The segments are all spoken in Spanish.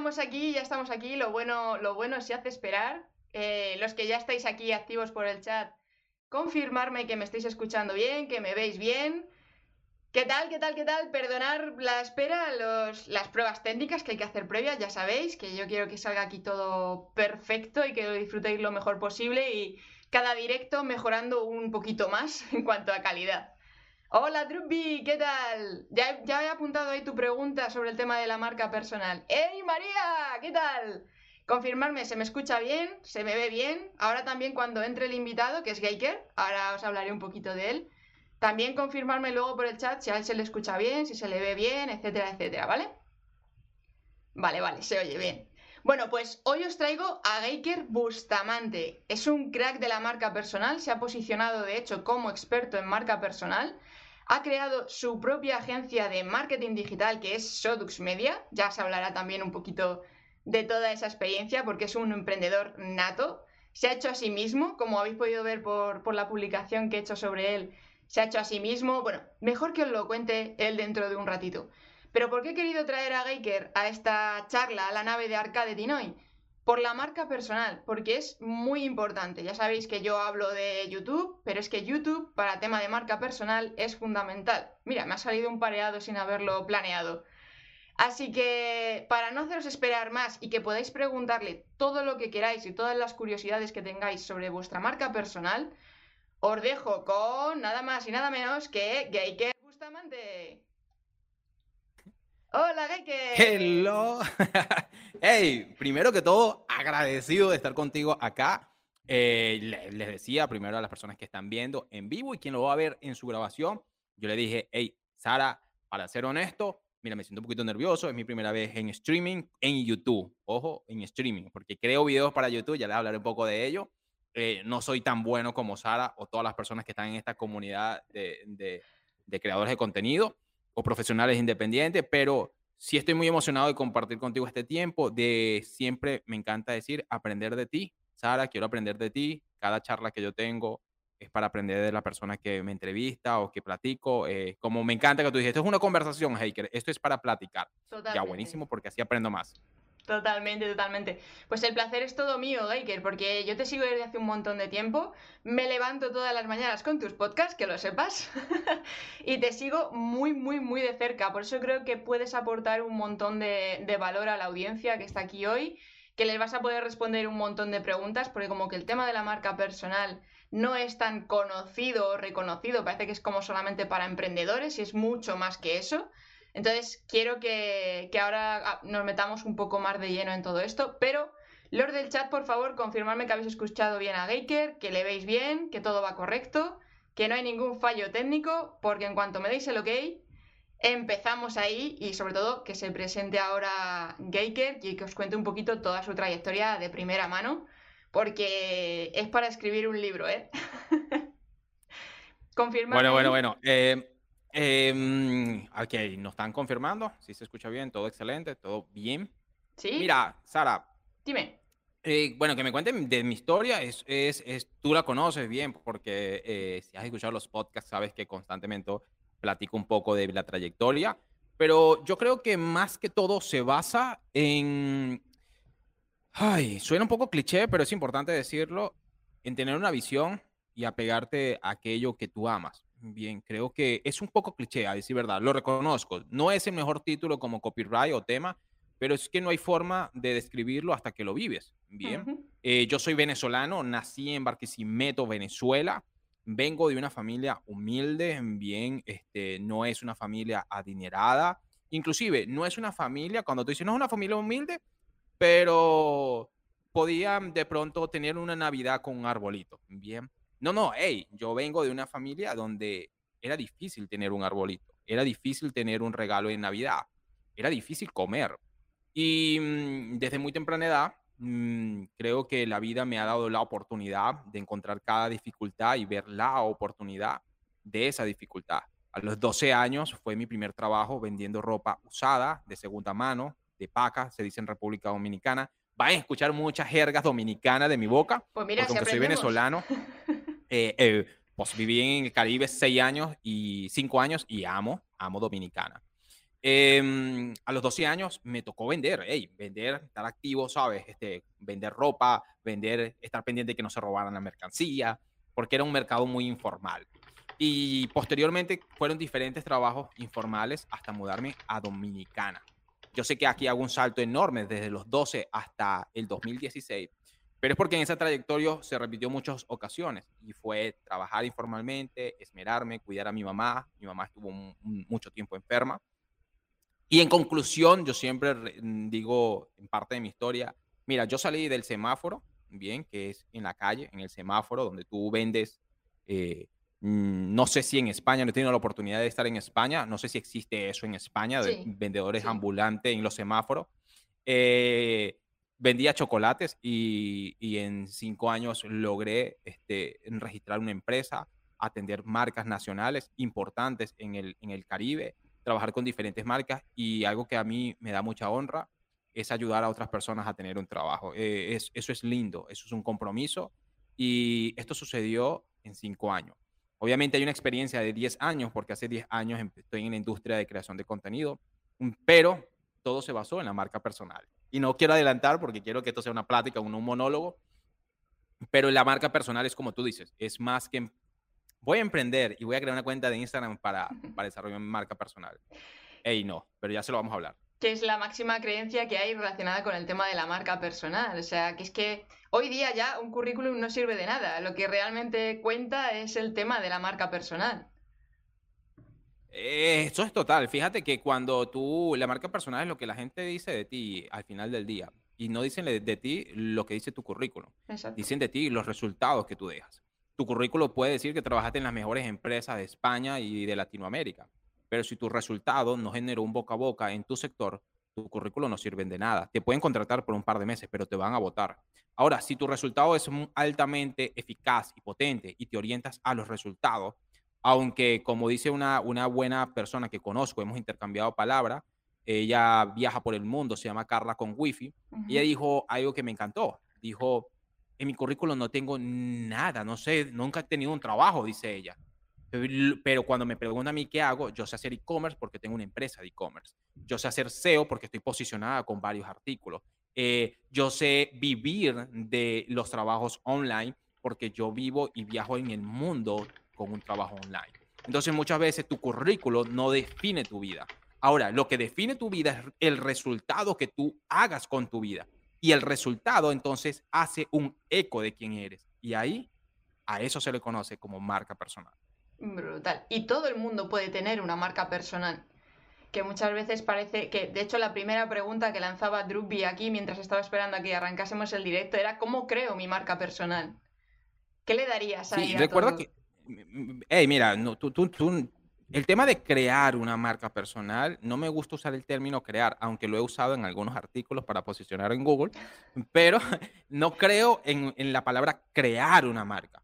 Estamos aquí, ya estamos aquí. Lo bueno, lo bueno se hace esperar. Eh, los que ya estáis aquí activos por el chat, confirmarme que me estáis escuchando bien, que me veis bien. ¿Qué tal, qué tal, qué tal? Perdonar la espera, los, las pruebas técnicas que hay que hacer previas, ya sabéis que yo quiero que salga aquí todo perfecto y que lo disfrutéis lo mejor posible y cada directo mejorando un poquito más en cuanto a calidad. Hola Drupi, ¿qué tal? Ya, ya he apuntado ahí tu pregunta sobre el tema de la marca personal. ¡Ey María! ¿Qué tal? Confirmarme, ¿se me escucha bien? ¿Se me ve bien? Ahora también cuando entre el invitado, que es Geiker, ahora os hablaré un poquito de él. También confirmarme luego por el chat si a él se le escucha bien, si se le ve bien, etcétera, etcétera, ¿vale? Vale, vale, se oye bien. Bueno, pues hoy os traigo a Geiker Bustamante. Es un crack de la marca personal, se ha posicionado de hecho como experto en marca personal ha creado su propia agencia de marketing digital que es Sodux Media. Ya se hablará también un poquito de toda esa experiencia porque es un emprendedor nato. Se ha hecho a sí mismo, como habéis podido ver por, la publicación que he hecho sobre él, se ha hecho a sí mismo. Bueno, mejor que os lo cuente él dentro de un ratito. Pero ¿por qué he querido traer a Geiker a esta charla, a la nave de Arcade Tinoy? Por la marca personal, porque es muy importante. Ya sabéis que yo hablo de YouTube, pero es que YouTube para tema de marca personal es fundamental. Mira, me ha salido un pareado sin haberlo planeado. Así que para no haceros esperar más y que podáis preguntarle todo lo que queráis y todas las curiosidades que tengáis sobre vuestra marca personal, os dejo con nada más y nada menos que Geiker Bustamante. Hola, Geiker. Hello. hey, primero que todo, agradecido de estar contigo acá. Eh, les decía primero a las personas que están viendo en vivo y quien lo va a ver en su grabación, yo le dije, hey, Sara, para ser honesto, mira, me siento un poquito nervioso, es mi primera vez en streaming en YouTube, ojo, en streaming, porque creo videos para YouTube, ya les hablaré un poco de ello. Eh, no soy tan bueno como Sara o todas las personas que están en esta comunidad de, de creadores de contenido o profesionales independientes, pero sí estoy muy emocionado de compartir contigo este tiempo, de siempre me encanta decir, aprender de ti. Sara, quiero aprender de ti. Cada charla que yo tengo es para aprender de la persona que me entrevista o que platico. Eh, como me encanta que tú dices, esto es una conversación, Heiker, esto es para platicar. Ya buenísimo, porque así aprendo más. Totalmente, totalmente. Pues el placer es todo mío, Geiker, porque yo te sigo desde hace un montón de tiempo. Me levanto todas las mañanas con tus podcasts, que lo sepas. y te sigo muy, muy, muy de cerca. Por eso creo que puedes aportar un montón de, de, valor a la audiencia que está aquí hoy, que les vas a poder responder un montón de preguntas, porque como que el tema de la marca personal no es tan conocido o reconocido, parece que es como solamente para emprendedores y es mucho más que eso. Entonces, quiero que, ahora ah, nos metamos un poco más de lleno en todo esto, pero los del chat, por favor, confirmarme que habéis escuchado bien a Geiker, que le veis bien, que todo va correcto, que no hay ningún fallo técnico, porque en cuanto me deis el ok, empezamos ahí y sobre todo que se presente ahora Geiker y que os cuente un poquito toda su trayectoria de primera mano, porque es para escribir un libro, ¿eh? Bueno, bueno, bueno. Eh, eh, ok, nos están confirmando. Si se escucha bien, todo excelente, todo bien. Sí. Mira, Sara. Dime. Eh, bueno, que me cuenten de mi historia. Es, es, es tú la conoces bien, porque eh, si has escuchado los podcasts, sabes que constantemente platico un poco de la trayectoria. Pero yo creo que más que todo se basa en. Ay, suena un poco cliché, pero es importante decirlo. En tener una visión y apegarte a aquello que tú amas. Bien, creo que es un poco cliché, a decir verdad, lo reconozco. No es el mejor título como copyright o tema, pero es que no hay forma de describirlo hasta que lo vives. Bien, eh, yo soy venezolano, nací en Barquisimeto, Venezuela. Vengo de una familia humilde, bien, este, no es una familia adinerada. Inclusive, no es una familia, cuando tú dices, no es una familia humilde, pero podía de pronto tener una Navidad con un arbolito. Bien, no, no, hey, yo vengo de una familia donde era difícil tener un arbolito, era difícil tener un regalo en Navidad, era difícil comer. Y mm, desde muy temprana edad, mm, creo que la vida me ha dado la oportunidad de encontrar cada dificultad y ver la oportunidad de esa dificultad. A los 12 años fue mi primer trabajo vendiendo ropa usada, de segunda mano, de paca, se dice en República Dominicana. Van a escuchar muchas jergas dominicanas de mi boca, pues mira, porque soy venezolano. Eh, eh, pues viví en el Caribe seis años y cinco años y amo, amo Dominicana. Em, a los 12 años me tocó vender, hey, vender, estar activo, ¿sabes? Este, vender ropa, vender, estar pendiente de que no se robaran la mercancía, porque era un mercado muy informal. Y posteriormente fueron diferentes trabajos informales hasta mudarme a Dominicana. Yo sé que aquí hago un salto enorme desde los 12 hasta el 2016, pero es porque en esa trayectoria se repitió muchas ocasiones y fue trabajar informalmente, esmerarme, cuidar a mi mamá. Mi mamá estuvo mucho tiempo enferma. Y en conclusión, yo siempre digo en parte de mi historia, mira, yo salí del semáforo, bien, que es en la calle, en el semáforo, donde tú vendes, eh, mm, no sé si en España, no he tenido la oportunidad de estar en España, no sé si existe eso en España, de vendedores ambulantes en los semáforos. Eh, vendía chocolates y, en cinco años logré este, registrar una empresa, atender marcas nacionales importantes en el, en el Caribe, trabajar con diferentes marcas y algo que a mí me da mucha honra es ayudar a otras personas a tener un trabajo. Eh, es, eso es lindo, eso es un compromiso y esto sucedió en cinco años. Obviamente hay una experiencia de 10 años porque hace 10 años estoy en la industria de creación de contenido, pero todo se basó en la marca personal. Y no quiero adelantar porque quiero que esto sea una plática, un, un monólogo, pero la marca personal es como tú dices, es más que voy a emprender y voy a crear una cuenta de Instagram para, para desarrollar mi marca personal. Ey, no, pero ya se lo vamos a hablar. Que es la máxima creencia que hay relacionada con el tema de la marca personal. O sea, que es que hoy día ya un currículum no sirve de nada. Lo que realmente cuenta es el tema de la marca personal. Eso es total. Fíjate que cuando tú, la marca personal es lo que la gente dice de ti al final del día. Y no dicen de, ti lo que dice tu currículum. Dicen de ti los resultados que tú dejas. Tu currículum puede decir que trabajaste en las mejores empresas de España y de Latinoamérica. Pero si tu resultado no generó un boca a boca en tu sector, tu currículum no sirve de nada. Te pueden contratar por un par de meses, pero te van a votar. Ahora, si tu resultado es altamente eficaz y potente y te orientas a los resultados, aunque como dice una, una buena persona que conozco, hemos intercambiado palabras, ella viaja por el mundo, se llama Carla con Wifi, y ella dijo algo que me encantó. Dijo, en mi currículum no tengo nada, no sé, nunca he tenido un trabajo, dice ella. Pero cuando me preguntan a mí qué hago, yo sé hacer e-commerce porque tengo una empresa de e-commerce. Yo sé hacer SEO porque estoy posicionada con varios artículos. Eh, yo sé vivir de los trabajos online porque yo vivo y viajo en el mundo con un trabajo online. Entonces muchas veces tu currículo no define tu vida. Ahora, lo que define tu vida es el resultado que tú hagas con tu vida. Y el resultado entonces hace un eco de quién eres. Y ahí, a eso se le conoce como marca personal. Brutal. Y todo el mundo puede tener una marca personal. Que muchas veces parece que, de hecho, la primera pregunta que lanzaba Druby aquí mientras estaba esperando a que arrancásemos el directo era ¿cómo creo mi marca personal? ¿Qué le darías ahí? Sí, recuerda que hey, mira, no, tú, tú, tú, el tema de crear una marca personal, no me gusta usar el término crear, aunque lo he usado en algunos artículos para posicionar en Google, pero no creo en, la palabra crear una marca.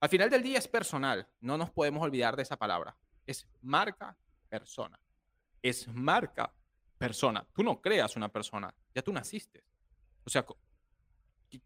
Al final del día es personal, no nos podemos olvidar de esa palabra. Es marca persona. Es marca persona. Tú no creas una persona, ya tú naciste. O sea,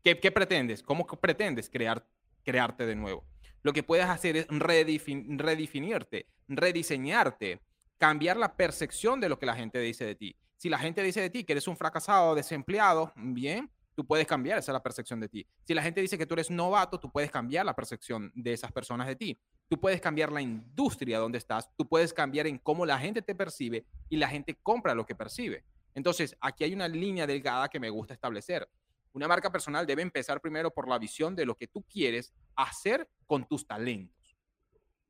¿qué, qué pretendes? ¿Cómo pretendes crear, crearte de nuevo? Lo que puedes hacer es redefinirte, rediseñarte, cambiar la percepción de lo que la gente dice de ti. Si la gente dice de ti que eres un fracasado, desempleado, bien, tú puedes cambiar esa la percepción de ti. Si la gente dice que tú eres novato, tú puedes cambiar la percepción de esas personas de ti. Tú puedes cambiar la industria donde estás, tú puedes cambiar en cómo la gente te percibe y la gente compra lo que percibe. Entonces, aquí hay una línea delgada que me gusta establecer. Una marca personal debe empezar primero por la visión de lo que tú quieres hacer con tus talentos.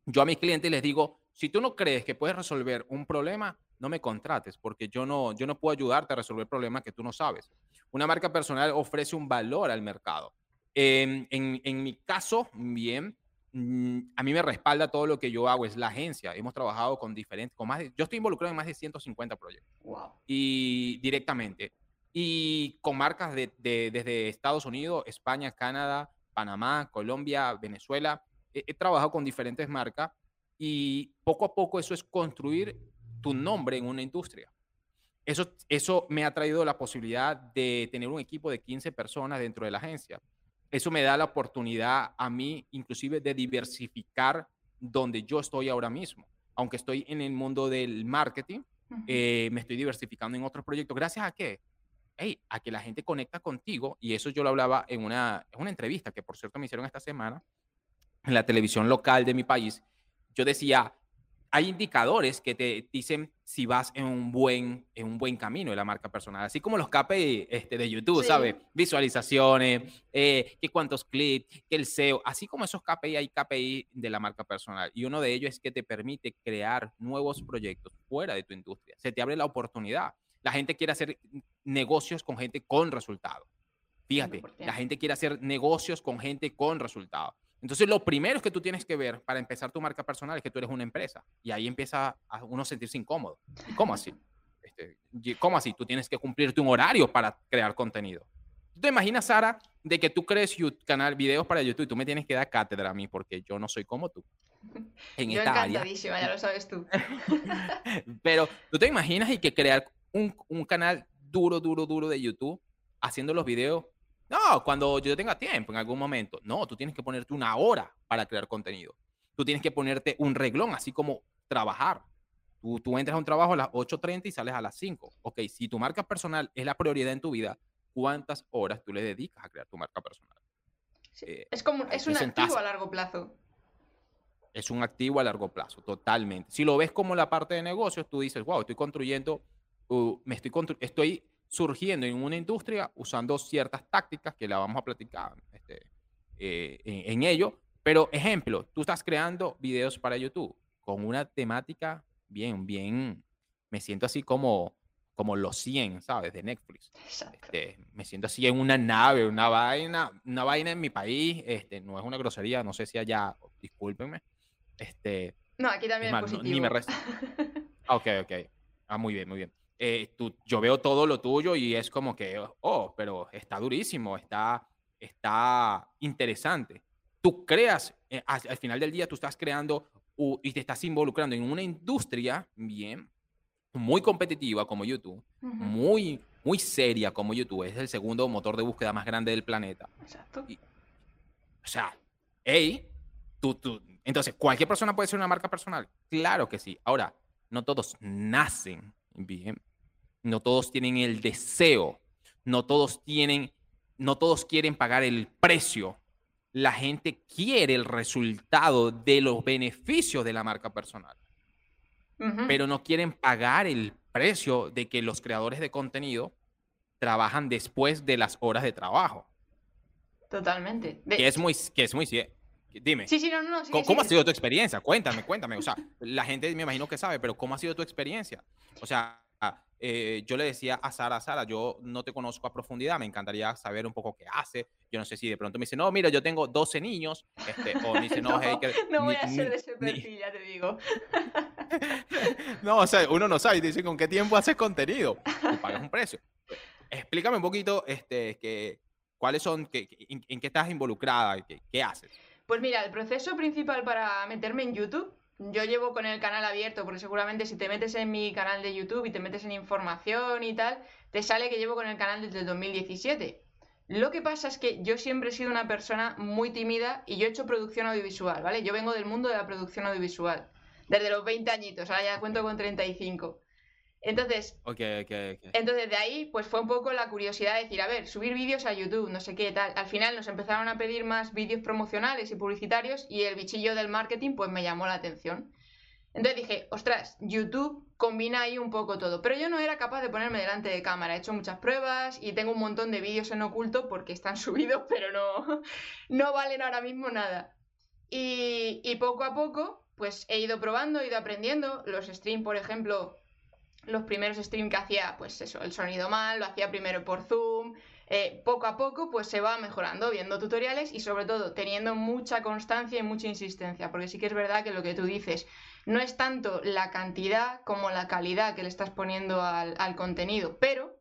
Yo a mis clientes les digo, si tú no crees que puedes resolver un problema, no me contrates porque yo no, yo no puedo ayudarte a resolver problemas que tú no sabes. Una marca personal ofrece un valor al mercado. En, en, mi caso, bien, mm, a mí me respalda todo lo que yo hago, es la agencia. Hemos trabajado con diferentes, con más yo estoy involucrado en más de 150 proyectos. Wow. Y directamente y con marcas de, desde Estados Unidos, España, Canadá, Panamá, Colombia, Venezuela. He, trabajado con diferentes marcas y poco a poco eso es construir tu nombre en una industria. Eso, eso me ha traído la posibilidad de tener un equipo de 15 personas dentro de la agencia. Eso me da la oportunidad a mí inclusive de diversificar donde yo estoy ahora mismo. Aunque estoy en el mundo del marketing, eh, me estoy diversificando en otros proyectos. ¿Gracias a qué? Hey, a que la gente conecta contigo, y eso yo lo hablaba en una, en una entrevista que por cierto me hicieron esta semana en la televisión local de mi país. Yo decía, hay indicadores que te dicen si vas en un buen, en un buen camino de la marca personal, así como los KPI este, de YouTube, ¿sabes? Visualizaciones, eh, que cuántos clics, que el SEO, así como esos KPI, hay KPI de la marca personal. Y uno de ellos es que te permite crear nuevos proyectos fuera de tu industria. Se te abre la oportunidad. La gente quiere hacer negocios con gente con resultados. Fíjate, la gente quiere hacer negocios con gente con resultados. Entonces, lo primero que tú tienes que ver para empezar tu marca personal es que tú eres una empresa. Y ahí empieza a uno sentirse incómodo. ¿Y cómo así? Este, ¿Cómo así? Tú tienes que cumplirte un horario para crear contenido. ¿Tú te imaginas, Sara, de que tú crees canal, videos para YouTube y tú me tienes que dar cátedra a mí porque yo no soy como tú? En yo encantadísima, ya lo sabes tú. Pero tú te imaginas y que crear un, un canal duro, duro, duro de YouTube haciendo los videos no, cuando yo tenga tiempo, en algún momento. No, tú tienes que ponerte una hora para crear contenido. Tú tienes que ponerte un reglón, así como trabajar. Tú, tú entras a un trabajo a las 8.30 y sales a las 5. Ok, si tu marca personal es la prioridad en tu vida, ¿cuántas horas tú le dedicas a crear tu marca personal? Eh, es como, es un activo a largo plazo. Es un activo a largo plazo, totalmente. Si lo ves como la parte de negocios, tú dices, wow, estoy construyendo, uh, me estoy, estoy surgiendo en una industria usando ciertas tácticas que la vamos a platicar este, eh, en, ello. Pero, ejemplo, tú estás creando videos para YouTube con una temática bien, bien, me siento así como, como los 100, ¿sabes? De Netflix. Este, me siento así en una nave, una vaina, una vaina en mi país, este, no es una grosería, no sé si allá, discúlpenme. Este, no, aquí también es, positivo. ok, ok. Ah, muy bien, muy bien. Eh, yo veo todo lo tuyo y es como que, oh, pero está durísimo, está, está interesante. Tú creas, eh, al, final del día tú estás creando y te estás involucrando en una industria bien, muy competitiva como YouTube, muy, muy seria como YouTube, es el segundo motor de búsqueda más grande del planeta. Exacto. o sea, hey, tú, tú, entonces, ¿cualquier persona puede ser una marca personal? Claro que sí. Ahora, no todos nacen bien no todos tienen el deseo, no todos tienen, no todos quieren pagar el precio. La gente quiere el resultado de los beneficios de la marca personal, pero no quieren pagar el precio de que los creadores de contenido trabajan después de las horas de trabajo. Totalmente. Que es muy, que es muy, dime. Sí, sí, no, no. ¿Cómo, ha sido tu experiencia? Cuéntame, cuéntame. O sea, la gente me imagino que sabe, pero ¿cómo ha sido tu experiencia? O sea, eh, yo le decía a Sara, Sara, yo no te conozco a profundidad, me encantaría saber un poco qué hace. Yo no sé si de pronto me dice, no, mira, yo tengo 12 niños. Este, o me dice, no, no, no voy a ser de ese perfil, ya te digo. no, o sea, uno no sabe, dice, ¿con qué tiempo haces contenido? pagas un precio. Explícame un poquito, este, que, cuáles son, que, en, qué estás involucrada, qué, qué haces. Pues mira, el proceso principal para meterme en YouTube yo llevo con el canal abierto, porque seguramente si te metes en mi canal de YouTube y te metes en información y tal, te sale que llevo con el canal desde el 2017. Lo que pasa es que yo siempre he sido una persona muy tímida y yo he hecho producción audiovisual, ¿vale? Yo vengo del mundo de la producción audiovisual, desde los 20 añitos, ahora ya cuento con 35. Entonces, entonces de ahí pues fue un poco la curiosidad de decir, a ver, subir vídeos a YouTube, no sé qué tal. Al final nos empezaron a pedir más vídeos promocionales y publicitarios y el bichillo del marketing pues me llamó la atención. Entonces dije, ostras, YouTube combina ahí un poco todo. Pero yo no era capaz de ponerme delante de cámara. He hecho muchas pruebas y tengo un montón de vídeos en oculto porque están subidos, pero no, no valen ahora mismo nada. Y, y poco a poco, pues he ido probando, he ido aprendiendo. Los streams, por ejemplo, los primeros streams que hacía, pues eso, el sonido mal, lo hacía primero por Zoom. Eh, poco a poco, pues se va mejorando, viendo tutoriales y sobre todo teniendo mucha constancia y mucha insistencia, porque sí que es verdad que lo que tú dices no es tanto la cantidad como la calidad que le estás poniendo al, al contenido, pero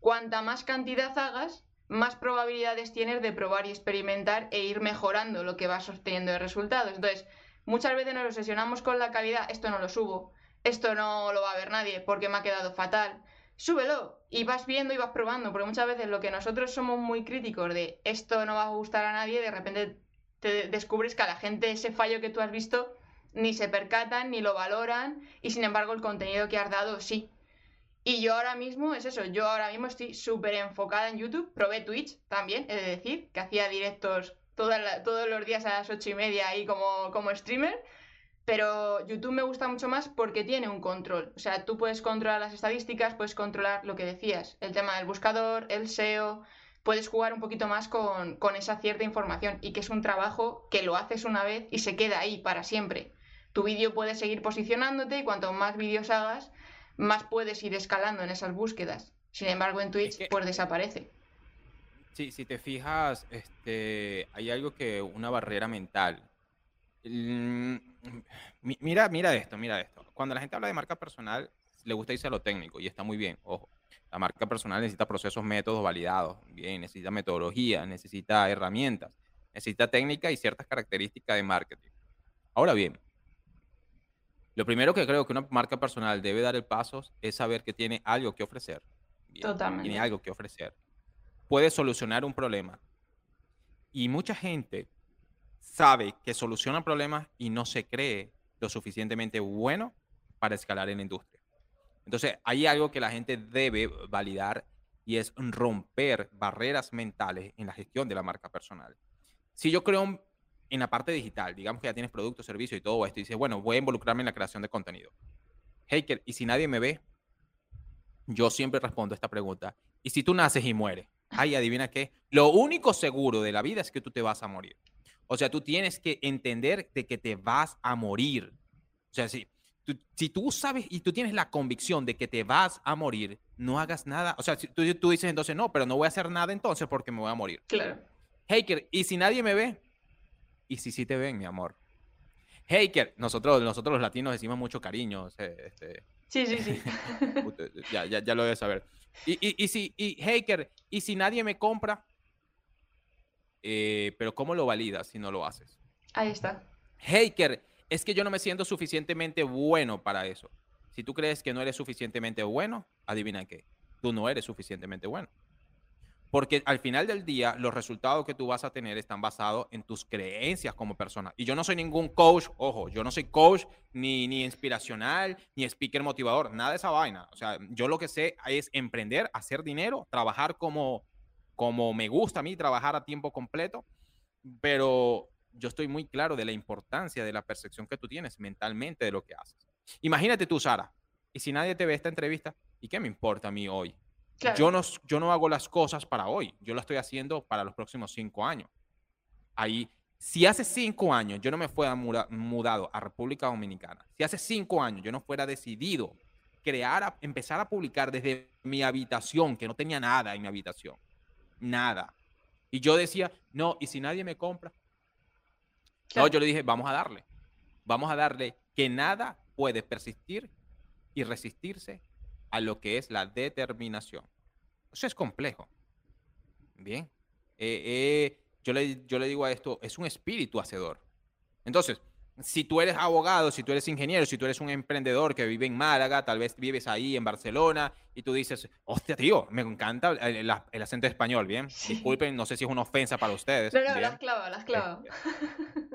cuanta más cantidad hagas, más probabilidades tienes de probar y experimentar e ir mejorando lo que vas obteniendo de resultados. Entonces, muchas veces nos obsesionamos con la calidad, esto no lo subo, esto no lo va a ver nadie porque me ha quedado fatal. Súbelo y vas viendo y vas probando, porque muchas veces lo que nosotros somos muy críticos de esto no va a gustar a nadie, de repente te descubres que a la gente ese fallo que tú has visto ni se percatan, ni lo valoran, y sin embargo el contenido que has dado sí. Y yo ahora mismo, es eso, yo ahora mismo estoy súper enfocada en YouTube, probé Twitch también, he de decir, que hacía directos todos los días a las ocho y media ahí como, como streamer, pero YouTube me gusta mucho más porque tiene un control. O sea, tú puedes controlar las estadísticas, puedes controlar lo que decías, el tema del buscador, el SEO, puedes jugar un poquito más con, con esa cierta información y que es un trabajo que lo haces una vez y se queda ahí para siempre. Tu vídeo puede seguir posicionándote y cuanto más vídeos hagas, más puedes ir escalando en esas búsquedas. Sin embargo, en Twitch, pues desaparece. Sí, si te fijas, este, hay algo que, una barrera mental. Mm, mira, mira esto, mira esto. Cuando la gente habla de marca personal, le gusta irse a lo técnico y está muy bien, ojo. La marca personal necesita procesos, métodos validados, bien, necesita metodología, necesita herramientas, necesita técnica y ciertas características de marketing. Ahora bien, lo primero que creo que una marca personal debe dar el paso es saber que tiene algo que ofrecer. Totalmente. Tiene algo que ofrecer. Puede solucionar un problema. Y mucha gente sabe que soluciona problemas y no se cree lo suficientemente bueno para escalar en la industria. Entonces, hay algo que la gente debe validar y es romper barreras mentales en la gestión de la marca personal. Si yo creo en la parte digital, digamos que ya tienes producto, servicio y todo esto, y dices, bueno, voy a involucrarme en la creación de contenido. Haker, ¿y si nadie me ve? Yo siempre respondo esta pregunta. ¿Y si tú naces y mueres? Ay, adivina qué. Lo único seguro de la vida es que tú te vas a morir. O sea, tú tienes que entender de que te vas a morir. O sea, si, si tú sabes y tú tienes la convicción de que te vas a morir, no hagas nada. O sea, si tú, tú dices entonces, no, pero no voy a hacer nada entonces porque me voy a morir. Claro. Haker, ¿y si nadie me ve? ¿Y si sí te ven, mi amor? Haker, nosotros, nosotros los latinos decimos mucho cariño. Este, sí, sí, sí. ya, ya, ya, lo debes saber. Y, y, y, si, y Haker, ¿y si nadie me compra? Eh, pero ¿cómo lo validas si no lo haces? Ahí está. Haker, es que yo no me siento suficientemente bueno para eso. Si tú crees que no eres suficientemente bueno, adivina qué, tú no eres suficientemente bueno. Porque al final del día, los resultados que tú vas a tener están basados en tus creencias como persona. Y yo no soy ningún coach, ojo, yo no soy coach, ni, ni inspiracional, ni speaker motivador, nada de esa vaina. O sea, yo lo que sé es emprender, hacer dinero, trabajar como, como me gusta a mí, trabajar a tiempo completo. Pero yo estoy muy claro de la importancia de la percepción que tú tienes mentalmente de lo que haces. Imagínate tú, Sara, y si nadie te ve esta entrevista, ¿y qué me importa a mí hoy? Yo, no, yo no hago las cosas para hoy, yo lo estoy haciendo para los próximos cinco años. Ahí, si hace cinco años yo no me fuera mudado a República Dominicana, si hace cinco años yo no fuera decidido crear, empezar a publicar desde mi habitación, que no tenía nada en mi habitación, nada. Y yo decía, no, y si nadie me compra, no, yo le dije, vamos a darle. Vamos a darle que nada puede persistir y resistirse a lo que es la determinación. Eso es complejo. Bien. Eh, eh, yo, le, yo le digo a esto, es un espíritu hacedor. Entonces, si tú eres abogado, si tú eres ingeniero, si tú eres un emprendedor que vive en Málaga, tal vez vives ahí en Barcelona y tú dices, hostia, tío, me encanta el, acento español, ¿bien? Disculpen, no sé si es una ofensa para ustedes. No, no, las clavo, las clavo.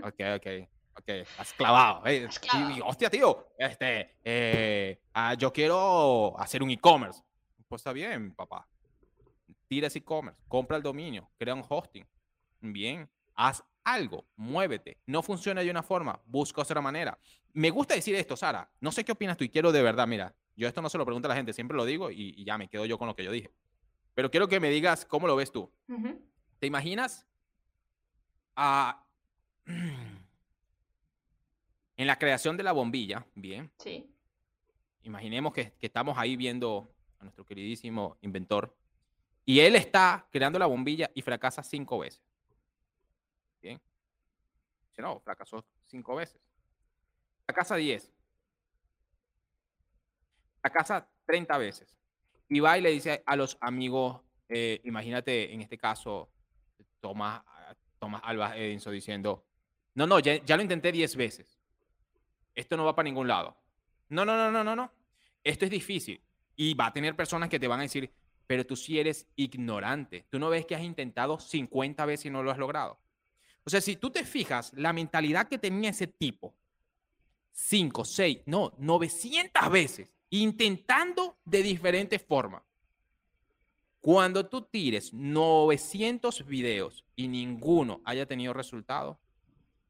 Ok, ok. Ok, has clavado. ¿eh? hostia, tío, este, eh, ah, yo quiero hacer un e-commerce. Pues está bien, papá. Tira ese e-commerce, compra el dominio, crea un hosting. Bien, haz algo, muévete. No funciona de una forma, busca otra manera. Me gusta decir esto, Sara. No sé qué opinas tú y quiero de verdad, mira, yo esto no se lo pregunto a la gente, siempre lo digo y, ya me quedo yo con lo que yo dije. Pero quiero que me digas cómo lo ves tú. ¿Te imaginas a... En la creación de la bombilla, bien. Sí. Imaginemos que, estamos ahí viendo a nuestro queridísimo inventor y él está creando la bombilla y fracasa cinco veces. Si no, fracasó cinco veces. Fracasa diez. Fracasa treinta veces. Y va y le dice a los amigos, eh, imagínate en este caso, Tomás, Tomás Alba Edinson diciendo, no, no, ya, ya lo intenté diez veces esto no va para ningún lado. No, no, no, no, no, no. Esto es difícil. Y va a tener personas que te van a decir, pero tú sí eres ignorante. Tú no ves que has intentado 50 veces y no lo has logrado. O sea, si tú te fijas, la mentalidad que tenía ese tipo 5, 6, no, 900 veces, intentando de diferentes formas. Cuando tú tires 900 videos y ninguno haya tenido resultado,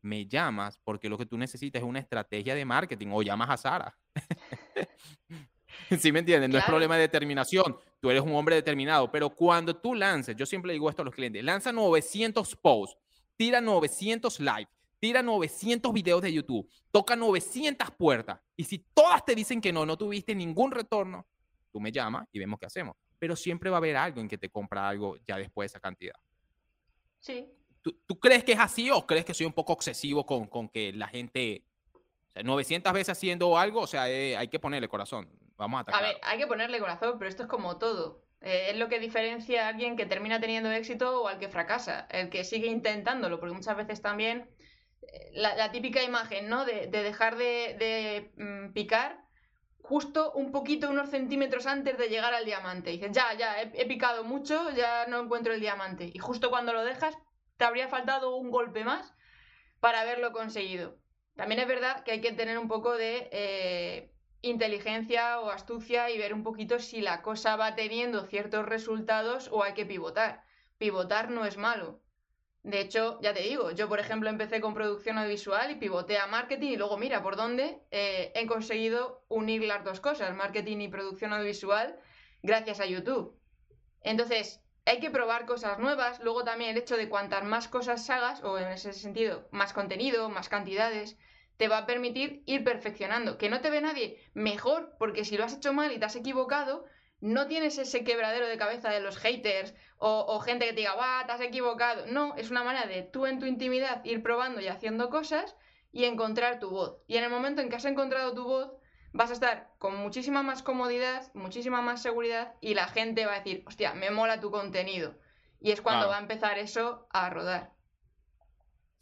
me llamas porque lo que tú necesitas es una estrategia de marketing o llamas a Sara. ¿Sí me entiendes? No es problema de determinación. Tú eres un hombre determinado, pero cuando tú lances, yo siempre digo esto a los clientes, lanza 900 posts, tira 900 live, tira 900 videos de YouTube, toca 900 puertas y si todas te dicen que no, no tuviste ningún retorno, tú me llamas y vemos qué hacemos. Pero siempre va a haber algo en que te compra algo ya después de esa cantidad. Sí. ¿Tú, crees que es así o crees que soy un poco excesivo con, con que la gente, o sea, 900 veces haciendo algo, o sea, eh, hay que ponerle corazón? Vamos a atacar. A ver, hay que ponerle corazón, pero esto es como todo. Eh, es lo que diferencia a alguien que termina teniendo éxito o al que fracasa, el que sigue intentándolo, porque muchas veces también eh, la, típica imagen, ¿no? De, dejar de, mm, picar justo un poquito, unos centímetros antes de llegar al diamante. dices, ya, ya, he, picado mucho, ya no encuentro el diamante. Y justo cuando lo dejas, te habría faltado un golpe más para haberlo conseguido. También es verdad que hay que tener un poco de eh, inteligencia o astucia y ver un poquito si la cosa va teniendo ciertos resultados o hay que pivotar. Pivotar no es malo. De hecho, ya te digo, yo por ejemplo empecé con producción audiovisual y pivoté a marketing y luego mira por dónde eh, he conseguido unir las dos cosas, marketing y producción audiovisual, gracias a YouTube. Entonces, hay que probar cosas nuevas, luego también el hecho de cuantas más cosas hagas, o en ese sentido, más contenido, más cantidades, te va a permitir ir perfeccionando. Que no te ve nadie mejor, porque si lo has hecho mal y te has equivocado, no tienes ese quebradero de cabeza de los haters o, gente que te diga, ¡guau, te has equivocado! No, es una manera de tú en tu intimidad ir probando y haciendo cosas y encontrar tu voz. Y en el momento en que has encontrado tu voz, vas a estar con muchísima más comodidad, muchísima más seguridad y la gente va a decir, hostia, me mola tu contenido. Y es cuando va a empezar eso a rodar.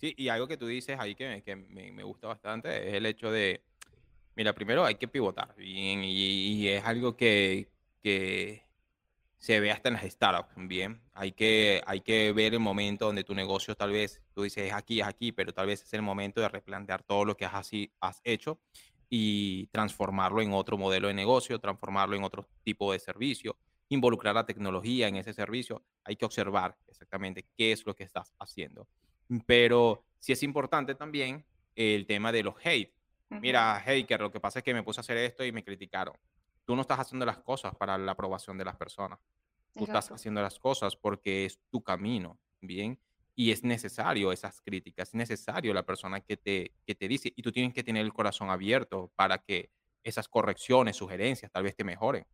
Sí, y algo que tú dices ahí que, que me, gusta bastante es el hecho de, mira, primero hay que pivotar bien, y, es algo que, que, se ve hasta en las startups, bien, hay que, hay que ver el momento donde tu negocio tal vez, tú dices es aquí, es aquí, pero tal vez es el momento de replantear todo lo que has, así, has hecho y transformarlo en otro modelo de negocio, transformarlo en otro tipo de servicio, involucrar la tecnología en ese servicio, hay que observar exactamente qué es lo que estás haciendo. Pero sí es importante también el tema de los hate. Mira, hater, lo que pasa es que me puse a hacer esto y me criticaron. Tú no estás haciendo las cosas para la aprobación de las personas. Tú estás haciendo las cosas porque es tu camino, ¿bien? Y es necesario esas críticas, es necesario la persona que te, que te dice, y tú tienes que tener el corazón abierto para que esas correcciones, sugerencias, tal vez te mejoren.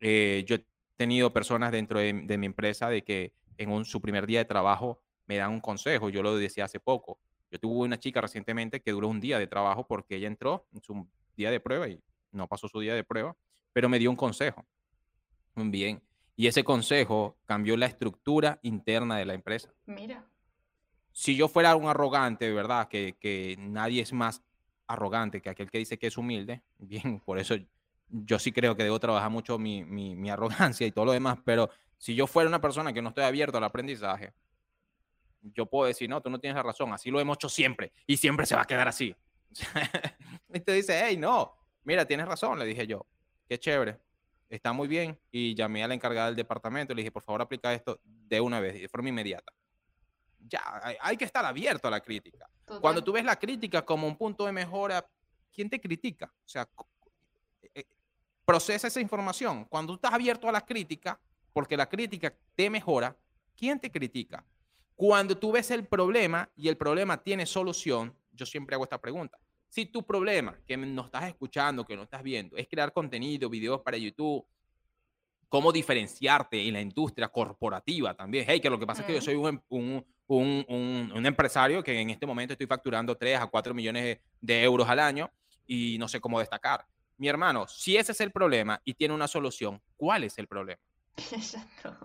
Eh, yo he tenido personas dentro de, mi empresa de que en su primer día de trabajo me dan un consejo, yo lo decía hace poco. Yo tuve una chica recientemente que duró un día de trabajo porque ella entró en su día de prueba y no pasó su día de prueba, pero me dio un consejo. Bien. Y ese consejo cambió la estructura interna de la empresa. Mira. Si yo fuera un arrogante, de verdad, que, que nadie es más arrogante que aquel que dice que es humilde, bien, por eso yo sí creo que debo trabajar mucho mi, mi, mi arrogancia y todo lo demás, pero si yo fuera una persona que no estoy abierto al aprendizaje, yo puedo decir, no, tú no tienes la razón, así lo hemos hecho siempre y siempre se va a quedar así. y te dice, hey, no, mira, tienes razón, le dije yo, qué chévere, está muy bien. Y llamé a la encargada del departamento y le dije, por favor, aplica esto de una vez, de forma inmediata. Ya, hay, que estar abierto a la crítica. Cuando tú ves la crítica como un punto de mejora, ¿quién te critica? O sea, eh, procesa esa información. Cuando tú estás abierto a la crítica, porque la crítica te mejora, ¿quién te critica? Cuando tú ves el problema y el problema tiene solución, yo siempre hago esta pregunta. Si tu problema, que no estás escuchando, que no estás viendo, es crear contenido, videos para YouTube, cómo diferenciarte en la industria corporativa también. Hey, que lo que pasa es que yo soy un, un, un, un, empresario que en este momento estoy facturando 3 a 4 millones de euros al año y no sé cómo destacar. Mi hermano, si ese es el problema y tiene una solución, ¿cuál es el problema? Exacto.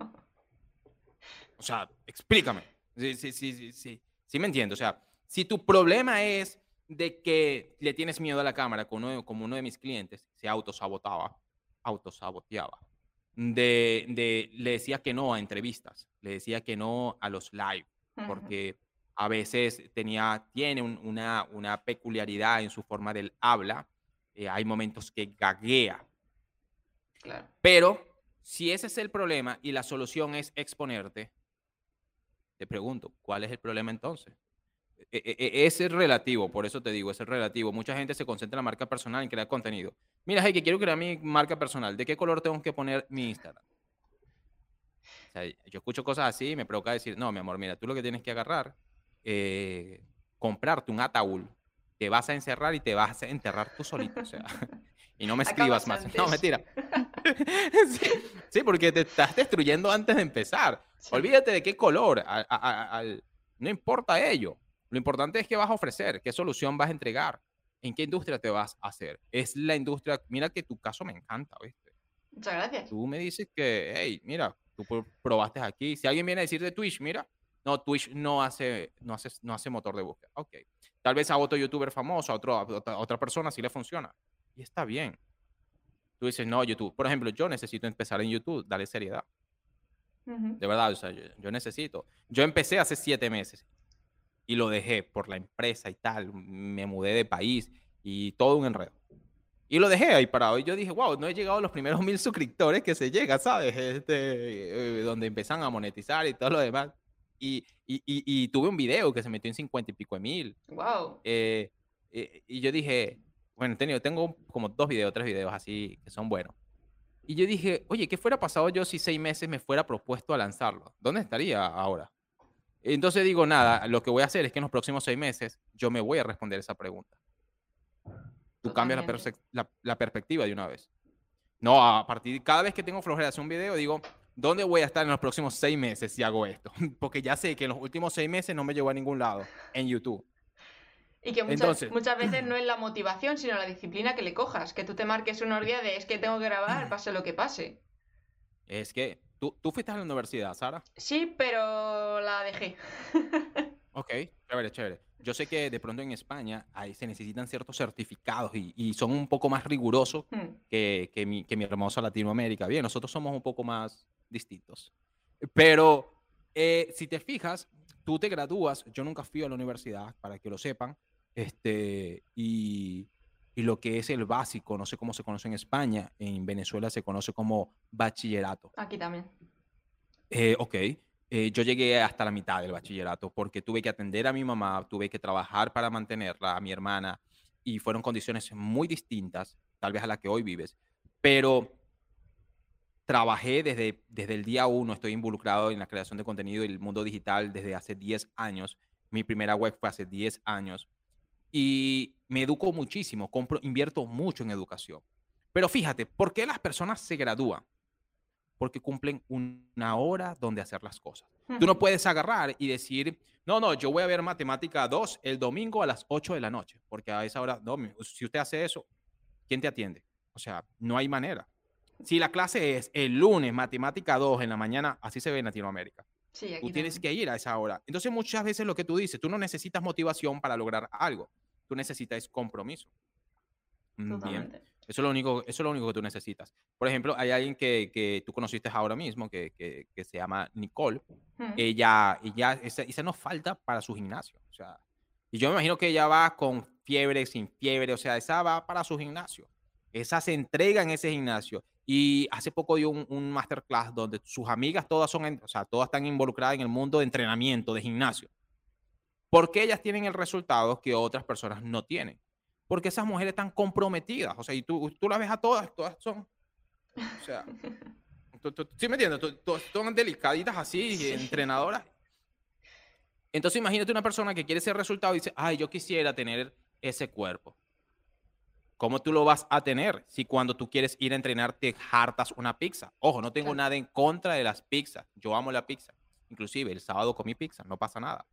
O sea, explícame. Sí, sí, sí, sí, sí. Sí me entiendo. O sea, si tu problema es de que le tienes miedo a la cámara, como uno, de mis clientes se autosabotaba, autosaboteaba, de, de, le decía que no a entrevistas, le decía que no a los live, porque a veces tenía, tiene una, una, peculiaridad en su forma del habla. Eh, hay momentos que gaguea. Pero si ese es el problema y la solución es exponerte, te pregunto, ¿cuál es el problema entonces? E, e, e, es relativo, por eso te digo, es relativo. Mucha gente se concentra en la marca personal en crear contenido. Mira, hey, que quiero crear mi marca personal. ¿De qué color tengo que poner mi Instagram? yo escucho cosas así y me provoca decir, no, mi amor, mira, tú lo que tienes que agarrar, eh, comprarte un ataúd, te vas a encerrar y te vas a enterrar tú solito. O sea, y no me escribas más. No, mentira. sí, porque te estás destruyendo antes de empezar. Olvídate de qué color. no importa ello. Lo importante es qué vas a ofrecer, qué solución vas a entregar, en qué industria te vas a hacer. Es la industria, mira que tu caso me encanta, ¿viste? Muchas gracias. Tú me dices que, hey, mira, tú probaste aquí. Si alguien viene a decir de Twitch, mira, no, Twitch no hace, no hace, no hace motor de búsqueda. Ok. Tal vez a otro youtuber famoso, a, otro, otra, persona sí le funciona. Y está bien. Tú dices, no, YouTube. Por ejemplo, yo necesito empezar en YouTube, dale seriedad. De verdad, o sea, yo, necesito. Yo empecé hace siete meses y lo dejé por la empresa y tal. Me mudé de país y todo un enredo. Y lo dejé ahí parado. Y yo dije, wow, no he llegado a los primeros mil suscriptores que se llega, ¿sabes? Este, eh, donde empiezan a monetizar y todo lo demás. Y, y, y, tuve un video que se metió en cincuenta y pico de mil. Wow. Eh, eh, y yo dije, bueno, tengo, tengo como dos videos, tres videos así que son buenos. Y yo dije, oye, ¿qué fuera pasado yo si seis meses me fuera propuesto a lanzarlo? ¿Dónde estaría ahora? Entonces digo, nada, lo que voy a hacer es que en los próximos seis meses yo me voy a responder esa pregunta. Tú cambias la, la, perspectiva de una vez. No, a partir, cada vez que tengo flojera de hacer un video, digo, ¿dónde voy a estar en los próximos seis meses si hago esto? Porque ya sé que en los últimos seis meses no me llevo a ningún lado en YouTube. Y que muchas, muchas veces no es la motivación, sino la disciplina que le cojas. Que tú te marques una día de es que tengo que grabar, pase lo que pase. Es que tú, tú fuiste a la universidad, Sara. Sí, pero la dejé. ok, chévere, chévere. Yo sé que de pronto en España ahí se necesitan ciertos certificados y, son un poco más rigurosos hmm. que, que, mi, que mi hermosa Latinoamérica. Bien, nosotros somos un poco más distintos. Pero eh, si te fijas, tú te gradúas, yo nunca fui a la universidad, para que lo sepan, este, y, y, lo que es el básico, no sé cómo se conoce en España, en Venezuela se conoce como bachillerato. Aquí también. Eh, ok, eh, yo llegué hasta la mitad del bachillerato porque tuve que atender a mi mamá, tuve que trabajar para mantenerla, a mi hermana, y fueron condiciones muy distintas, tal vez a la que hoy vives, pero trabajé desde, desde el día uno, estoy involucrado en la creación de contenido y el mundo digital desde hace 10 años. Mi primera web fue hace 10 años y me educo muchísimo, compro, invierto mucho en educación. Pero fíjate, ¿por qué las personas se gradúan? Porque cumplen una hora donde hacer las cosas. Tú no puedes agarrar y decir, no, no, yo voy a ver matemática 2 el domingo a las 8 de la noche, porque a esa hora, no, si usted hace eso, ¿quién te atiende? O sea, no hay manera. Si la clase es el lunes, matemática 2 en la mañana, así se ve en Latinoamérica. Sí, tú tienes que ir a esa hora. Entonces muchas veces lo que tú dices, tú no necesitas motivación para lograr algo tú necesitas compromiso. Mm, bien. Eso es, lo único, eso es lo único que tú necesitas. Por ejemplo, hay alguien que, que tú conociste ahora mismo, que, que, que se llama Nicole. Ella, ella esa, esa nos falta para su gimnasio. O sea, y yo me imagino que ella va con fiebre, sin fiebre, o sea, esa va para su gimnasio. Esa se entrega en ese gimnasio. Y hace poco dio un, un masterclass donde sus amigas todas son, o sea, todas están involucradas en el mundo de entrenamiento, de gimnasio. Porque ellas tienen el resultado que otras personas no tienen. Porque esas mujeres están comprometidas. O sea, y tú, tú las ves a todas, todas son. O sea, ¿sí me entiendes? Todas son delicaditas así, entrenadoras. Entonces, imagínate una persona que quiere ese resultado y dice, ay, yo quisiera tener ese cuerpo. ¿Cómo tú lo vas a tener si cuando tú quieres ir a entrenar te hartas una pizza? Ojo, no tengo nada en contra de las pizzas. Yo amo la pizza. Inclusive el sábado comí pizza, no pasa nada.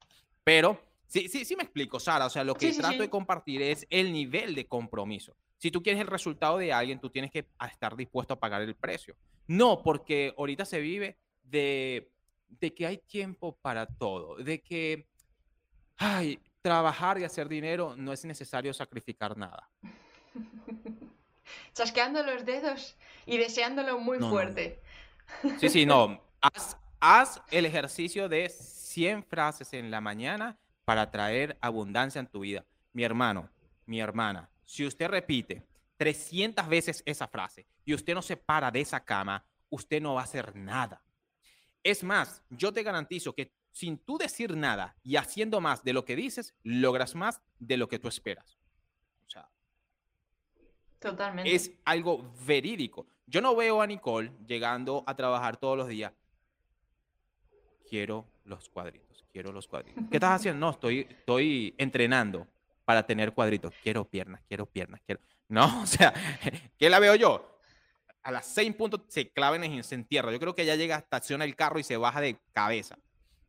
Pero sí, sí, sí me explico, Sara. O sea, lo que trato de compartir es el nivel de compromiso. Si tú quieres el resultado de alguien, tú tienes que estar dispuesto a pagar el precio. No, porque ahorita se vive de, de que hay tiempo para todo, de que ay, trabajar y hacer dinero no es necesario sacrificar nada. Chasqueando los dedos y deseándolo muy fuerte. Sí, sí, no. Haz, haz el ejercicio de 100 frases en la mañana para traer abundancia en tu vida. Mi hermano, mi hermana, si usted repite 300 veces esa frase y usted no se para de esa cama, usted no va a hacer nada. Es más, yo te garantizo que sin tú decir nada y haciendo más de lo que dices, logras más de lo que tú esperas. O sea, Totalmente. es algo verídico. Yo no veo a Nicole llegando a trabajar todos los días. Quiero los cuadritos, quiero los cuadritos. ¿Qué estás haciendo? No, estoy, estoy entrenando para tener cuadritos. Quiero piernas, quiero piernas, quiero. No, o sea, ¿qué la veo yo? A las seis puntos se claven y se entierra. Yo creo que ella llega, estaciona el carro y se baja de cabeza.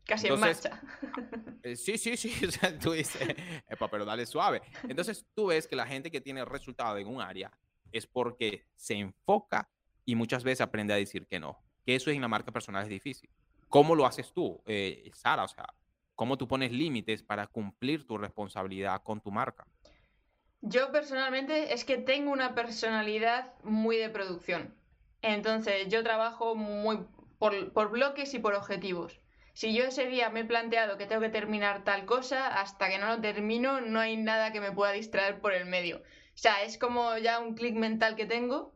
Casi Entonces, en marcha. Eh, Sí, sí, sí. O sea, tú dices, "Epa, pero dale suave. Entonces tú ves que la gente que tiene resultado en un área es porque se enfoca y muchas veces aprende a decir que no. Que eso en la marca personal es difícil. ¿Cómo lo haces tú, eh, Sara? O sea, ¿cómo tú pones límites para cumplir tu responsabilidad con tu marca? Yo personalmente es que tengo una personalidad muy de producción. Entonces yo trabajo muy por, por bloques y por objetivos. Si yo ese día me he planteado que tengo que terminar tal cosa, hasta que no lo termino no hay nada que me pueda distraer por el medio. O sea, es como ya un clic mental que tengo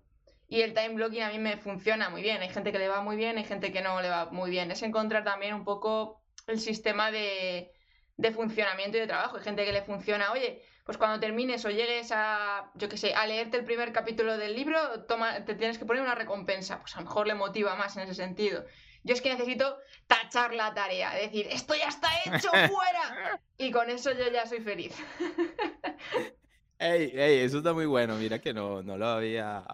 y el time blocking a mí me funciona muy bien. Hay gente que le va muy bien, hay gente que no le va muy bien. Es encontrar también un poco el sistema de, de funcionamiento y de trabajo. Hay gente que le funciona, oye, pues cuando termines o llegues a, yo qué sé, a leerte el primer capítulo del libro, toma, te tienes que poner una recompensa. Pues a lo mejor le motiva más en ese sentido. Yo es que necesito tachar la tarea, decir, esto ya está hecho, fuera. Y con eso yo ya soy feliz. Ey, ey, eso está muy bueno. Mira que no, no lo había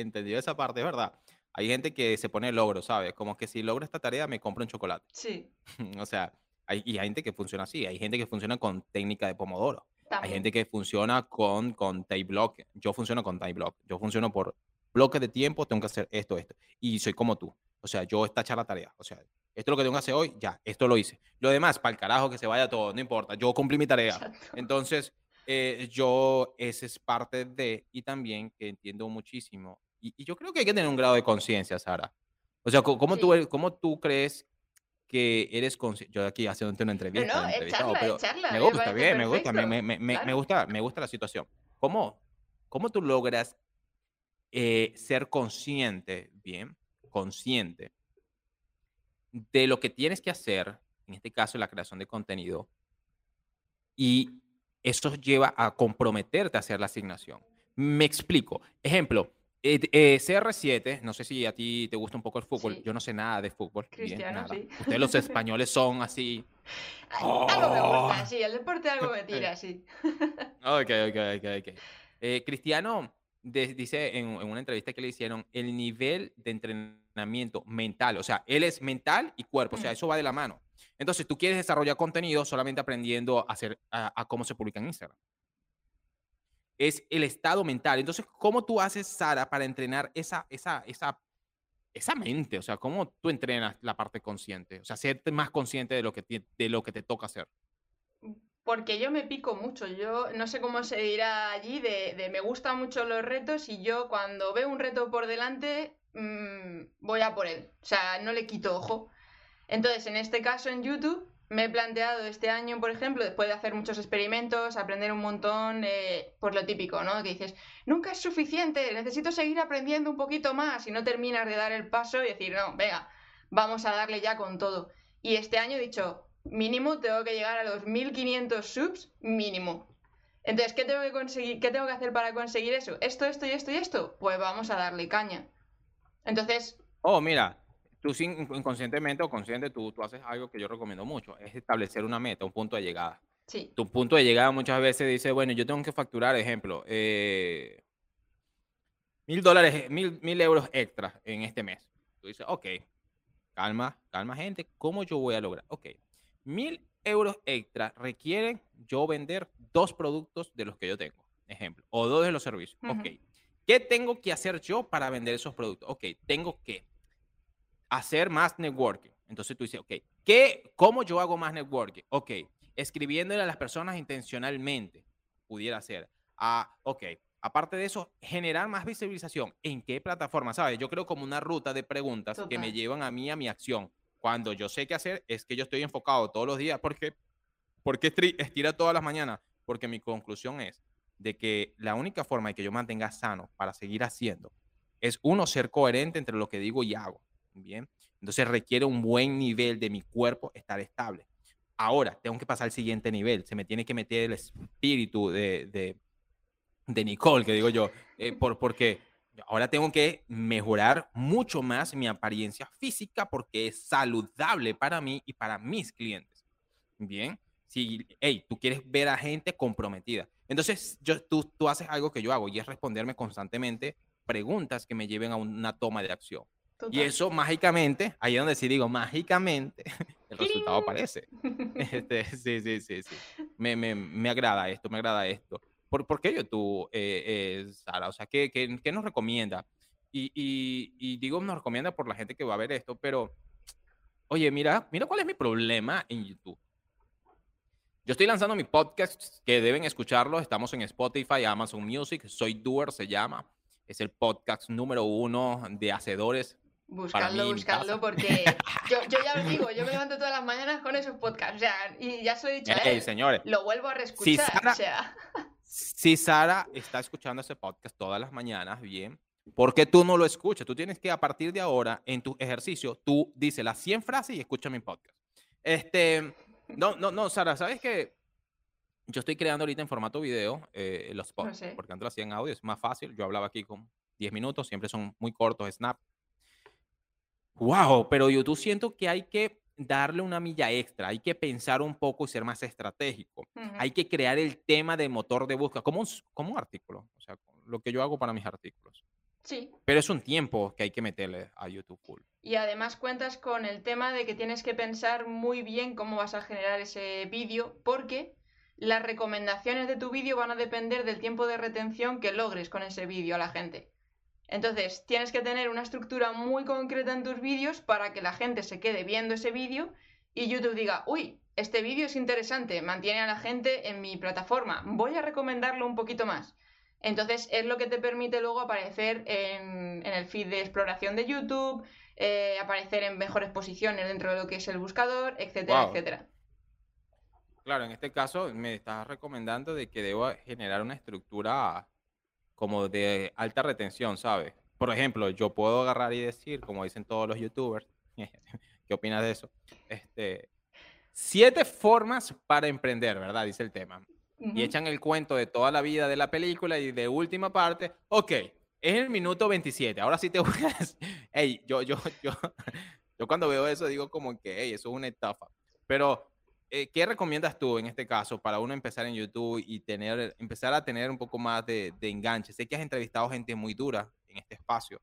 entendido esa parte, es verdad. Hay gente que se pone logro, ¿sabes? Como que si logro esta tarea me compro un chocolate. Sí, O sea, hay, y hay gente que funciona así. Hay gente que funciona con técnica de Pomodoro. Hay también. gente que funciona con, con time block. Yo funciono con time block. Yo funciono por bloques de tiempo, tengo que hacer esto, esto. Y soy como tú. O sea, yo esta la tarea. O sea, esto es lo que tengo que hacer hoy, ya, esto lo hice. Lo demás, para el carajo que se vaya todo, no importa. Yo cumplí mi tarea. Exacto. Entonces, eh, yo, ese es parte de, y también que entiendo muchísimo. Y, y yo creo que hay que tener un grado de conciencia, Sara. O sea, ¿cómo, tú, Sí. eres- ¿cómo tú crees que eres consciente? Yo aquí haciéndote una No, entrevista, no, el entrevistado, echarla, pero echarla. me Me gusta, parece bien, me gusta, me, me, me, me- me Claro. gusta, me gusta la situación. ¿Cómo, cómo tú logras eh, ser consciente, bien, consciente de lo que tienes que hacer, en este caso la creación de contenido, y eso lleva a comprometerte a hacer la asignación. Me explico. Ejemplo, eh, eh, CR7, no sé si a ti te gusta un poco el fútbol, Sí. yo no sé nada de fútbol, bien, Cristiano, nada. sí. Ustedes los españoles son así. Ay, Algo me gusta, Oh. sí, el deporte algo me tira, sí. Ok, ok, ok, ok. Eh, Cristiano de- dice en, en una entrevista que le hicieron el nivel de entrenamiento mental, o sea, él es mental y cuerpo, o sea, Mm. eso va de la mano. Entonces, tú quieres desarrollar contenido solamente aprendiendo a, hacer, a, a cómo se publica en Instagram. Es el estado mental. Entonces, ¿cómo tú haces, Sara, para entrenar esa, esa, esa, esa mente? O sea, ¿cómo tú entrenas la parte consciente? O sea, ser más consciente de lo que, ti- de lo que te toca hacer. Porque yo me pico mucho, yo no sé cómo se dirá allí, de, de me gustan mucho los retos y yo cuando veo un reto por delante mm, voy a por él, o sea, no le quito ojo. Entonces, en este caso en YouTube, me he planteado este año, por ejemplo, después de hacer muchos experimentos, aprender un montón, eh, pues lo típico, ¿no? Que dices, nunca es suficiente, necesito seguir aprendiendo un poquito más y no terminas de dar el paso y decir, no, venga, vamos a darle ya con todo. Y este año he dicho, mínimo tengo que llegar a los 1500 subs, mínimo. Entonces, ¿qué tengo que conseguir? ¿Qué tengo que hacer para conseguir eso? Esto, esto y esto y esto. Pues vamos a darle caña. Entonces, Oh, mira, tú inconscientemente o consciente, tú, tú haces algo que yo recomiendo mucho, es establecer una meta, un punto de llegada. sí, Tu punto de llegada muchas veces dice, bueno, yo tengo que facturar, ejemplo, eh, mil dólares, mil, mil euros extra en este mes. Tú dices, ok, calma, calma gente, ¿cómo yo voy a lograr? Ok, mil euros extra requieren yo vender dos productos de los que yo tengo, ejemplo, o dos de los servicios. Ujú. Ok, ¿qué tengo que hacer yo para vender esos productos? Ok, tengo que hacer más networking. Entonces tú dices, ok, ¿qué, ¿cómo yo hago más networking? Ok, escribiéndole a las personas intencionalmente, pudiera ser. Ah, ok, aparte de eso, generar más visibilización. ¿En qué plataforma? ¿Sabes? Yo creo como una ruta de preguntas que me llevan a mí a mi acción. Cuando yo sé qué hacer, es que yo estoy enfocado todos los días porque ¿Por qué estira todas las mañanas? Porque mi conclusión es de que la única forma de que yo mantenga sano para seguir haciendo es uno, ser coherente entre lo que digo y hago. Bien. Entonces requiere un buen nivel de mi cuerpo estar estable. Ahora, tengo que pasar al siguiente nivel. Se me tiene que meter el espíritu de, de, de Nicole, que digo yo, eh, por, porque ahora tengo que mejorar mucho más mi apariencia física porque es saludable para mí y para mis clientes. Bien, si, hey, tú quieres ver a gente comprometida. Entonces, yo, tú, tú haces algo que yo hago y es responderme constantemente preguntas que me lleven a una toma de acción. Y eso mágicamente, ahí es donde sí digo, mágicamente, el resultado aparece. Este, sí, sí, sí, sí. Me, me, me, agrada esto, me agrada esto. ¿Por, por qué YouTube, eh, eh, Sara? O sea, ¿qué, qué, qué nos recomienda? Y, y, y, digo, nos recomienda por la gente que va a ver esto, pero, oye, mira, mira cuál es mi problema en YouTube. Yo estoy lanzando mi podcast, que deben escucharlo. Estamos en Spotify, Amazon Music. Soy Doer, se llama. Es el podcast número uno de hacedores Buscadlo, buscadlo, porque yo, yo, ya os digo, yo me levanto todas las mañanas con esos podcasts, o sea, y ya se lo he dicho a señores, lo vuelvo a reescuchar, si Sara, o sea. Si Sara está escuchando ese podcast todas las mañanas, bien, ¿por qué tú no lo escuchas? Tú tienes que, a partir de ahora, en tu ejercicio, tú dices las 100 frases y escucha mi podcast. Este, no, no, no, Sara, ¿sabes qué? Yo estoy creando ahorita en formato video eh, los podcasts, porque antes lo hacía en audio, es más fácil. Yo hablaba aquí con 10 minutos, siempre son muy cortos, snap. Wow, pero YouTube siento que hay que darle una milla extra, hay que pensar un poco y ser más estratégico. Hay que crear el tema de motor de búsqueda, como un, como un artículo, o sea, lo que yo hago para mis artículos. Sí. Pero es un tiempo que hay que meterle a YouTube full. Y además cuentas con el tema de que tienes que pensar muy bien cómo vas a generar ese vídeo, porque las recomendaciones de tu vídeo van a depender del tiempo de retención que logres con ese vídeo a la gente. Entonces, tienes que tener una estructura muy concreta en tus vídeos para que la gente se quede viendo ese vídeo y YouTube diga, uy, este vídeo es interesante, mantiene a la gente en mi plataforma, voy a recomendarlo un poquito más. Entonces, es lo que te permite luego aparecer en, el feed de exploración de YouTube, eh, aparecer en mejores posiciones dentro de lo que es el buscador, etcétera, etcétera. Claro, en este caso me estás recomendando de que debo generar una estructura como de alta retención, ¿sabes? Por ejemplo, yo puedo agarrar y decir, como dicen todos los youtubers, ¿qué opinas de eso? Este, siete formas para emprender, ¿verdad? Dice el tema. Y echan el cuento de toda la vida de la película y de última parte, ok, es el minuto 27, ahora sí te voy a decir, hey, yo, yo, yo, yo cuando veo eso digo como que, hey, eso es una estafa. Pero eh, ¿qué recomiendas tú en este caso para uno empezar en YouTube y tener, empezar a tener un poco más de, enganche? Sé que has entrevistado gente muy dura en este espacio.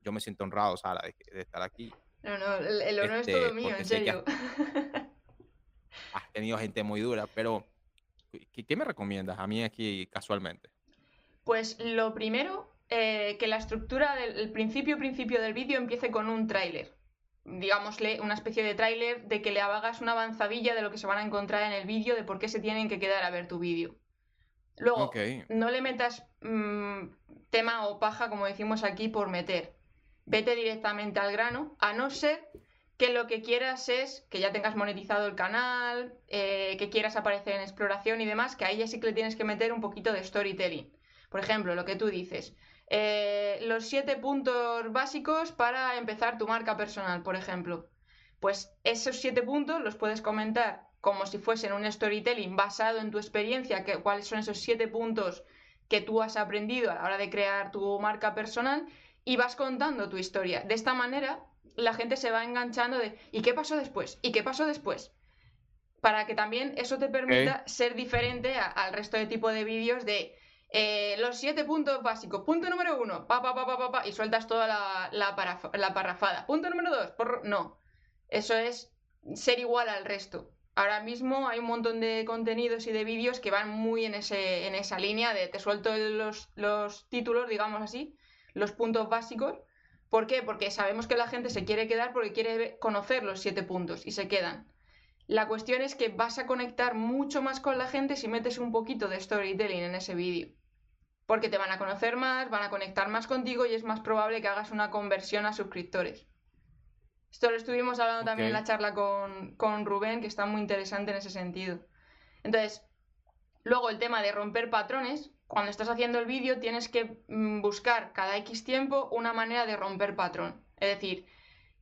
Yo me siento honrado, Sara, de, estar aquí. No, no, el, honor es todo este, mío, en serio. Has, tenido gente muy dura, pero ¿qué, me recomiendas a mí aquí casualmente? Pues lo primero, eh, que la estructura del principio principio del vídeo empiece con un tráiler digámosle, una especie de tráiler de que le hagas una avanzadilla de lo que se van a encontrar en el vídeo, de por qué se tienen que quedar a ver tu vídeo. Luego, no le metas mm, tema o paja, como decimos aquí, por meter. Vete directamente al grano, a no ser que lo que quieras es que ya tengas monetizado el canal, eh, que quieras aparecer en exploración y demás, que ahí ya sí que le tienes que meter un poquito de storytelling. Por ejemplo, lo que tú dices, eh, los siete puntos básicos para empezar tu marca personal, por ejemplo. Pues esos siete puntos los puedes comentar como si fuesen un storytelling basado en tu experiencia, que, cuáles son esos siete puntos que tú has aprendido a la hora de crear tu marca personal y vas contando tu historia. De esta manera, la gente se va enganchando de ¿y qué pasó después? ¿Y qué pasó después? Para que también eso te permita ser diferente al resto de tipo de vídeos de eh, los siete puntos básicos. Punto número uno, pa, pa, pa, pa, pa, y sueltas toda la, la, parrafada. Punto número dos, no. Eso es ser igual al resto. Ahora mismo hay un montón de contenidos y de vídeos que van muy en, ese, en esa línea de te suelto los, los títulos, digamos así, los puntos básicos. ¿Por qué? Porque sabemos que la gente se quiere quedar porque quiere conocer los siete puntos y se quedan. La cuestión es que vas a conectar mucho más con la gente si metes un poquito de storytelling en ese vídeo. Porque te van a conocer más, van a conectar más contigo y es más probable que hagas una conversión a suscriptores. Esto lo estuvimos hablando también en la charla con, con, Rubén, que está muy interesante en ese sentido. Entonces, luego el tema de romper patrones, cuando estás haciendo el vídeo tienes que mm, buscar cada X tiempo una manera de romper patrón. Es decir,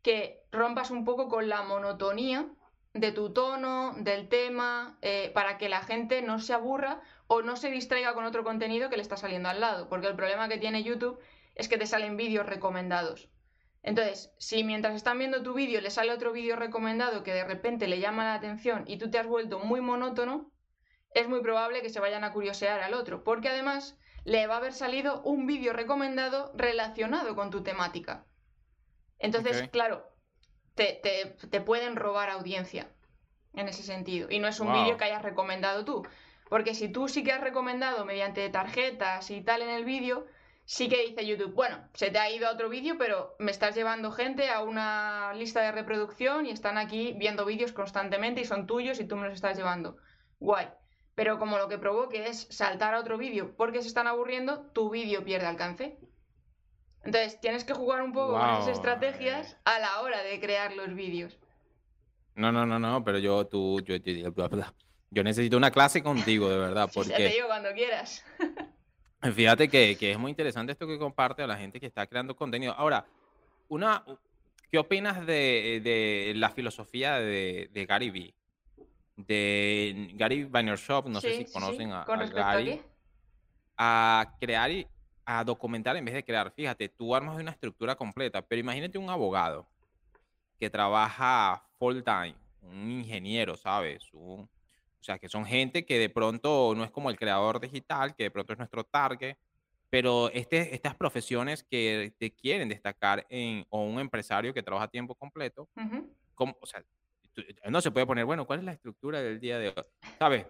que rompas un poco con la monotonía de tu tono, del tema, eh, para que la gente no se aburra o no se distraiga con otro contenido que le está saliendo al lado. Porque el problema que tiene YouTube es que te salen vídeos recomendados. Entonces, si mientras están viendo tu vídeo le sale otro vídeo recomendado que de repente le llama la atención y tú te has vuelto muy monótono, es muy probable que se vayan a curiosear al otro, porque además le va a haber salido un vídeo recomendado relacionado con tu temática. Entonces, claro, te, pueden robar audiencia en ese sentido. Y no es un vídeo que hayas recomendado tú. Porque si tú sí que has recomendado mediante tarjetas y tal en el vídeo, sí que dice YouTube, bueno, se te ha ido a otro vídeo, pero me estás llevando gente a una lista de reproducción y están aquí viendo vídeos constantemente y son tuyos y tú me los estás llevando. Guay. Pero como lo que provoque es saltar a otro vídeo porque se están aburriendo, tu vídeo pierde alcance. Entonces tienes que jugar un poco con esas estrategias a la hora de crear los vídeos. No, no, no, no, pero yo, tú, yo, yo, necesito una clase contigo, de verdad, porque... te digo cuando quieras. Fíjate que, es muy interesante esto que comparte a la gente que está creando contenido. Ahora, una, ¿qué opinas de, la filosofía de, Gary Vee? De Gary Vaynerchuk, no sé si conocen a, Gary. A, crear y a documentar en vez de crear. Fíjate, tú armas una estructura completa, pero imagínate un abogado que trabaja full time, un ingeniero, ¿sabes? o sea, que son gente que de pronto no es como el creador digital, que de pronto es nuestro target, pero este, estas profesiones que te quieren destacar en, o un empresario que trabaja a tiempo completo, como, o sea, no se puede poner, bueno, ¿cuál es la estructura del día de hoy? ¿Sabes?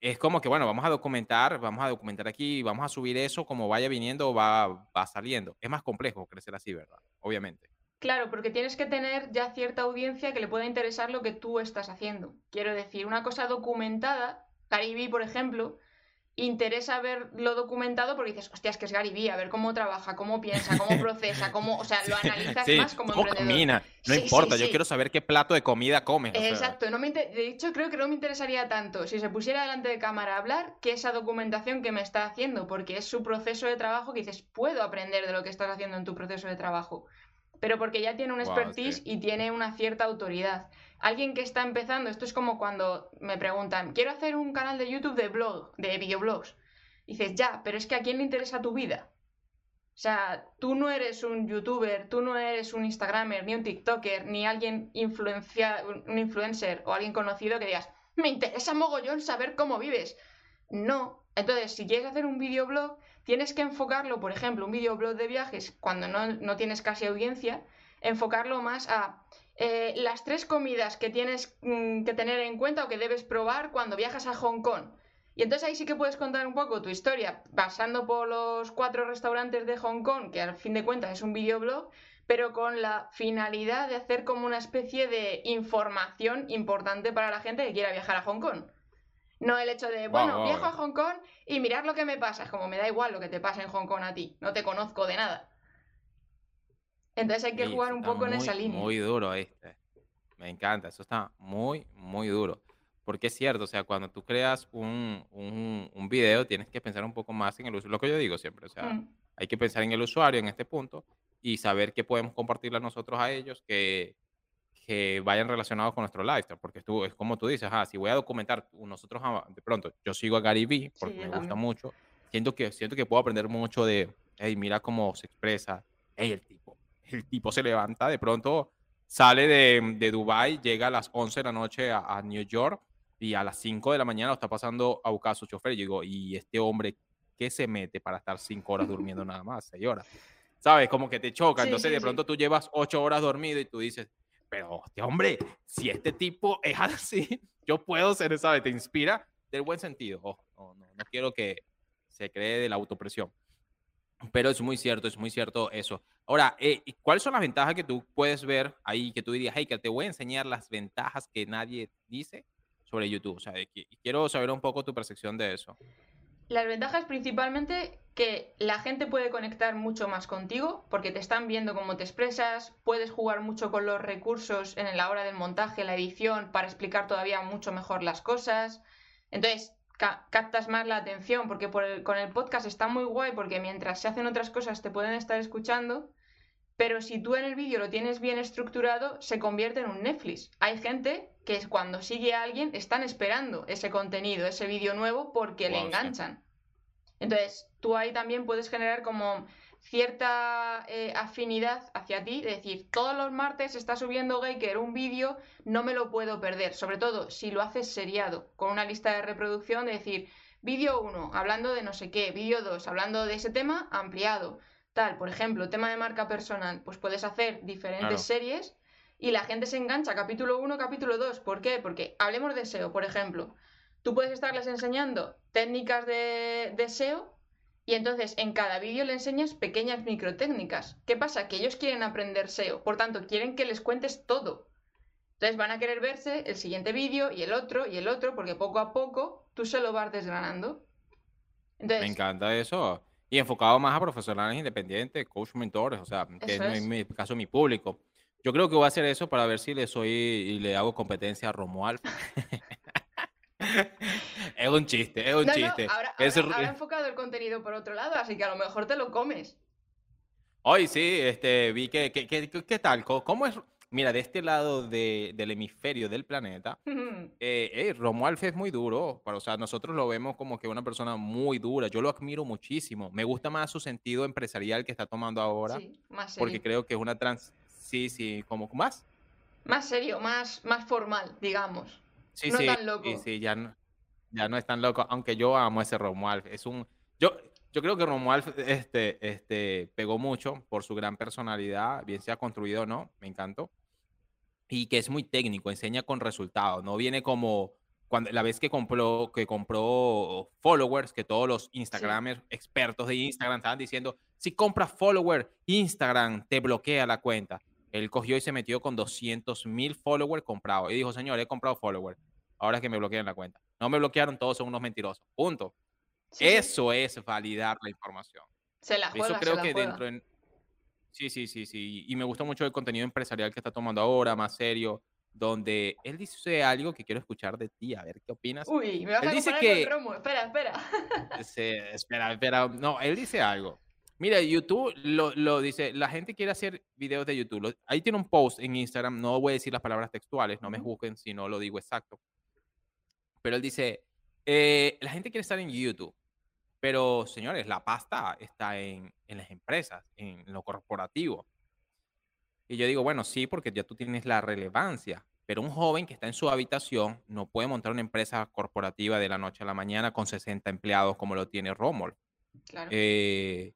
Es como que, bueno, vamos a documentar, vamos a documentar aquí, vamos a subir eso como vaya viniendo, va, va saliendo. Es más complejo crecer así, ¿verdad? Obviamente. Claro, porque tienes que tener ya cierta audiencia que le pueda interesar lo que tú estás haciendo. Quiero decir, una cosa documentada, Caribe, por ejemplo, interesa ver lo documentado porque dices, hostias, que es Gary Vee, a ver cómo trabaja, cómo piensa, cómo procesa, cómo, o sea, lo analizas más como ¿Cómo camina? No importa, yo quiero saber qué plato de comida come. Exacto, no me de hecho creo que no me interesaría tanto si se pusiera delante de cámara a hablar que esa documentación que me está haciendo, porque es su proceso de trabajo que dices, puedo aprender de lo que estás haciendo en tu proceso de trabajo, pero porque ya tiene un expertise y tiene una cierta autoridad alguien que está empezando, esto es como cuando me preguntan, quiero hacer un canal de YouTube de blog, de videoblogs. dices, ya, pero es que a quién le interesa tu vida. O sea, tú no eres un youtuber, tú no eres un instagramer, ni un tiktoker, ni alguien influencia, un influencer o alguien conocido que digas, me interesa mogollón saber cómo vives. No. Entonces, si quieres hacer un videoblog, tienes que enfocarlo, por ejemplo, un videoblog de viajes, cuando no, no tienes casi audiencia, enfocarlo más a eh, las tres comidas que tienes mm, que tener en cuenta o que debes probar cuando viajas a Hong Kong. Y entonces ahí sí que puedes contar un poco tu historia, pasando por los cuatro restaurantes de Hong Kong, que al fin de cuentas es un videoblog, pero con la finalidad de hacer como una especie de información importante para la gente que quiera viajar a Hong Kong. No el hecho de, bueno, viajo a Hong Kong y mirar lo que me pasa. Es como me da igual lo que te pasa en Hong Kong a ti, no te conozco de nada. Entonces hay que jugar un poco en esa línea. Muy duro este. Me encanta, eso está muy, muy duro. Porque es cierto, o sea, cuando tú creas un, un, video, tienes que pensar un poco más en el usuario. Lo que yo digo siempre, o sea, mm. hay que pensar en el usuario en este punto y saber qué podemos compartirle a nosotros a ellos que, que vayan relacionados con nuestro lifestyle. Porque tú, es como tú dices, ah, si voy a documentar, nosotros ah, de pronto, yo sigo a Gary Vee porque me gusta mucho. Siento que, siento que puedo aprender mucho de, hey, mira cómo se expresa, hey, el tipo el tipo se levanta, de pronto sale de, de Dubai, llega a las 11 de la noche a, New York y a las 5 de la mañana lo está pasando a buscar a su chofer. Y digo, ¿y este hombre qué se mete para estar 5 horas durmiendo nada más, 6 horas? ¿Sabes? Como que te choca. Entonces de pronto tú llevas 8 horas dormido y tú dices, pero este hombre, si este tipo es así, yo puedo ser, ¿sabes? Te inspira del buen sentido. no quiero que se cree de la autopresión. Pero es muy cierto, es muy cierto eso. Ahora, eh, ¿cuáles son las ventajas que tú puedes ver ahí, que tú dirías, hey, que te voy a enseñar las ventajas que nadie dice sobre YouTube? O sea, quiero saber un poco tu percepción de eso. Las ventajas principalmente que la gente puede conectar mucho más contigo porque te están viendo cómo te expresas, puedes jugar mucho con los recursos en la hora del montaje, la edición, para explicar todavía mucho mejor las cosas. Entonces, captas más la atención, porque con el podcast está muy guay, porque mientras se hacen otras cosas te pueden estar escuchando, pero si tú en el vídeo lo tienes bien estructurado, se convierte en un Netflix. Hay gente que cuando sigue a alguien están esperando ese contenido, ese vídeo nuevo, porque le enganchan. Entonces, tú ahí también puedes generar como cierta eh, afinidad hacia ti, de decir, todos los martes está subiendo Gaker un vídeo, no me lo puedo perder, sobre todo si lo haces seriado, con una lista de reproducción de decir, vídeo 1, hablando de no sé qué, vídeo 2, hablando de ese tema ampliado, tal, por ejemplo, tema de marca personal, pues puedes hacer diferentes series y la gente se engancha capítulo 1, capítulo 2, ¿por qué? Porque hablemos de SEO, por ejemplo, tú puedes estarles enseñando técnicas de, de SEO y entonces en cada vídeo le enseñas pequeñas microtécnicas. ¿Qué pasa? Que ellos quieren aprender SEO, por tanto quieren que les cuentes todo. Entonces van a querer verse el siguiente vídeo y el otro y el otro, porque poco a poco tú se lo vas desgranando. Me encanta eso. Y enfocado más a profesionales independientes, coach mentores, o sea, que es, en mi caso mi público. Yo creo que voy a hacer eso para ver si le soy y le hago competencia a Romuald. es un chiste, es un chiste. ahora, enfocado el contenido por otro lado, así que a lo mejor te lo comes. Hoy sí, este, vi que, ¿qué tal? ¿Cómo es? Mira, de este lado del hemisferio del planeta, eh, Romuald es muy duro. o sea, nosotros lo vemos como que una persona muy dura. Yo lo admiro muchísimo. Me gusta más su sentido empresarial que está tomando ahora. Sí, más serio. Porque creo que es una trans... Sí, sí, como más. Más serio, más, más formal, digamos. Sí, sí, Sí, ya no, ya no es tan loco, aunque yo amo ese Romuald. Es un, yo, yo creo que Romuald este, este, pegó mucho por su gran personalidad, bien sea construido o no, me encantó. Y que es muy técnico, enseña con resultados, no viene como cuando la vez que compró, que compró followers, que todos los Instagramers expertos de Instagram estaban diciendo, si compras followers, Instagram te bloquea la cuenta. Él cogió y se metió con 200 mil followers comprados. Y dijo, señor, he comprado followers. Ahora es que me bloquean la cuenta. No me bloquearon, todos son unos mentirosos. Punto. Eso es validar la información. Se la juega, Eso creo que dentro en... Sí, sí, sí, sí. Y me gusta mucho el contenido empresarial que está tomando ahora, más serio, donde él dice algo que quiero escuchar de ti, a ver qué opinas. Uy, me vas él a dice que... Espera, espera. espera, espera. No, él dice algo. Mira, YouTube lo, dice, la gente quiere hacer videos de YouTube. ahí tiene un post en Instagram, no voy a decir las palabras textuales, no me juzguen si no lo digo exacto. Pero él dice, eh, la gente quiere estar en YouTube, pero señores, la pasta está en, en las empresas, en lo corporativo. Y yo digo, bueno, sí, porque ya tú tienes la relevancia, pero un joven que está en su habitación no puede montar una empresa corporativa de la noche a la mañana con 60 empleados como lo tiene Romol. Claro. Eh,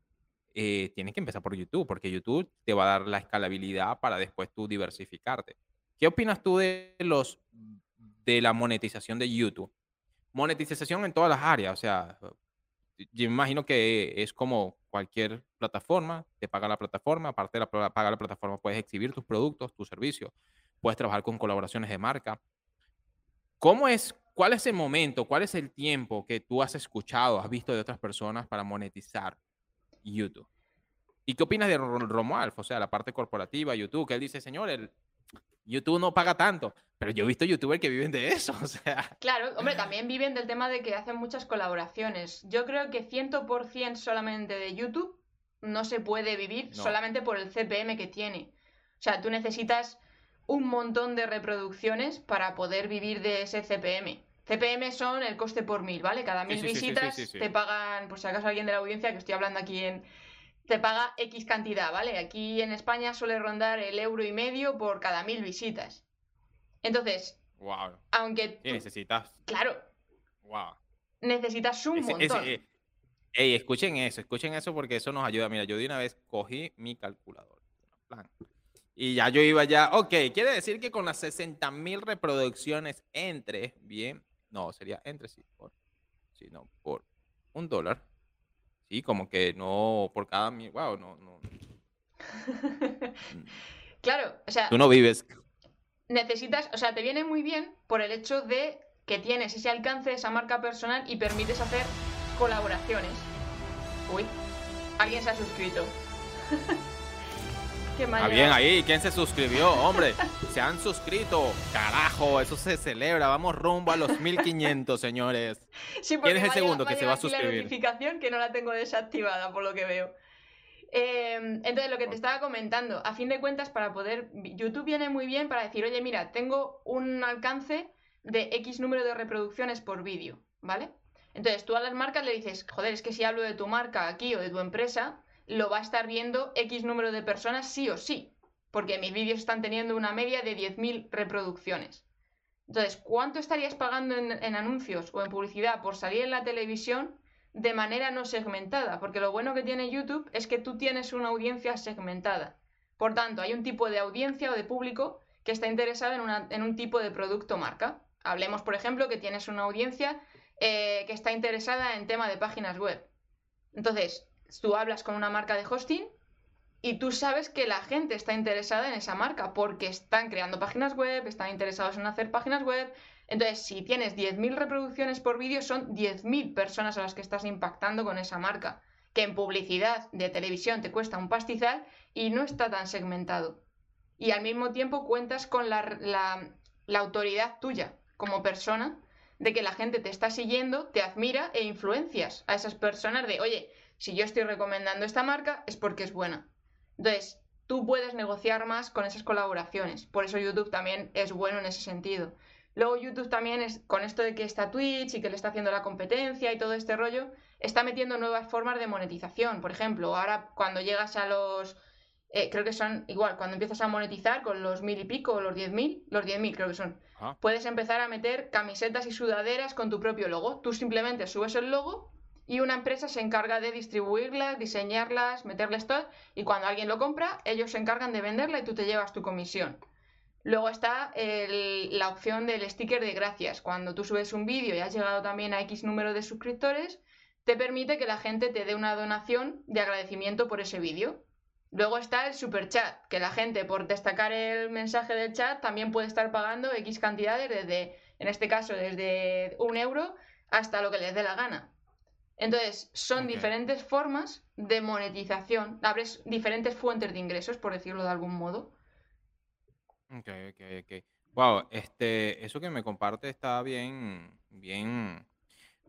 eh, tienes que empezar por YouTube, porque YouTube te va a dar la escalabilidad para después tú diversificarte. ¿Qué opinas tú de los de la monetización de YouTube? Monetización en todas las áreas, o sea, yo imagino que es como cualquier plataforma, te paga la plataforma, aparte de la, paga la plataforma puedes exhibir tus productos, tus servicios, puedes trabajar con colaboraciones de marca. ¿Cómo es, cuál es el momento, cuál es el tiempo que tú has escuchado, has visto de otras personas para monetizar YouTube. ¿Y qué opinas de Romuald? O sea, la parte corporativa, YouTube, que él dice, señor, el YouTube no paga tanto, pero yo he visto youtubers que viven de eso, o sea. Claro, hombre, también viven del tema de que hacen muchas colaboraciones. Yo creo que 100% solamente de YouTube no se puede vivir solamente por el CPM que tiene. O sea, tú necesitas un montón de reproducciones para poder vivir de ese CPM. CPM son el coste por mil, ¿vale? Cada mil visitas te pagan, por si acaso alguien de la audiencia que estoy hablando aquí en... Te paga X cantidad, ¿vale? Aquí en España suele rondar el euro y medio por cada mil visitas. Entonces, wow. aunque... necesitas? Claro. Wow. Necesitas un montón. Eh, ey, escuchen eso, escuchen eso porque eso nos ayuda. Mira, yo de una vez cogí mi calculador. Y ya yo iba ya, ok, quiere decir que con las 60 mil reproducciones entre, bien, no, sería entre sí, por, sí, no, por un dólar. Sí, como que no por cada mil. Wow, no, no. claro, o sea. Tú no vives. Necesitas, o sea, te viene muy bien por el hecho de que tienes ese alcance, esa marca personal y permites hacer colaboraciones. Uy, alguien se ha suscrito. Qué mal Ah, bien ahí, ¿quién se suscribió? Hombre, se han suscrito. Carajo, eso se celebra. Vamos rumbo a los 1500, señores. Sí, ¿Quién es el segundo que se va a suscribir? La notificación que no la tengo desactivada, por lo que veo. Eh, entonces, lo que te estaba comentando, a fin de cuentas, para poder. YouTube viene muy bien para decir, oye, mira, tengo un alcance de X número de reproducciones por vídeo, ¿vale? Entonces, tú a las marcas le dices, joder, es que si hablo de tu marca aquí o de tu empresa, lo va a estar viendo X número de personas sí o sí, porque mis vídeos están teniendo una media de 10.000 reproducciones. Entonces, ¿cuánto estarías pagando en, anuncios o en publicidad por salir en la televisión de manera no segmentada? Porque lo bueno que tiene YouTube es que tú tienes una audiencia segmentada. Por tanto, hay un tipo de audiencia o de público que está interesado en, en un tipo de producto marca. Hablemos, por ejemplo, que tienes una audiencia eh, que está interesada en tema de páginas web. Entonces, tú hablas con una marca de hosting y tú sabes que la gente está interesada en esa marca porque están creando páginas web, están interesados en hacer páginas web. Entonces, si tienes 10.000 reproducciones por vídeo, son 10.000 personas a las que estás impactando con esa marca, que en publicidad de televisión te cuesta un pastizal y no está tan segmentado. Y al mismo tiempo cuentas con la, la- la autoridad tuya como persona de que la gente te está siguiendo, te admira e influencias a esas personas de, oye, si yo estoy recomendando esta marca es porque es buena. Entonces, tú puedes negociar más con esas colaboraciones. Por eso YouTube también es bueno en ese sentido. Luego YouTube también es, con esto de que está Twitch y que le está haciendo la competencia y todo este rollo, está metiendo nuevas formas de monetización. Por ejemplo, ahora cuando llegas a los... eh, creo que son igual, cuando empiezas a monetizar con los mil y pico o los diez mil, los diez mil creo que son, Ajá. puedes empezar a meter camisetas y sudaderas con tu propio logo. Tú simplemente subes el logo y una empresa se encarga de distribuirlas, diseñarlas, meterles todo y cuando alguien lo compra, ellos se encargan de venderla y tú te llevas tu comisión. Luego está la opción del sticker de gracias. Cuando tú subes un vídeo y has llegado también a X número de suscriptores, te permite que la gente te dé una donación de agradecimiento por ese vídeo. Luego está el super chat, que la gente por destacar el mensaje del chat también puede estar pagando X cantidades desde, en este caso, desde un euro hasta lo que les dé la gana. Entonces, son diferentes formas de monetización, abres diferentes fuentes de ingresos, por decirlo de algún modo. Ok, ok, ok. Wow, este, eso que me comparte está bien, bien,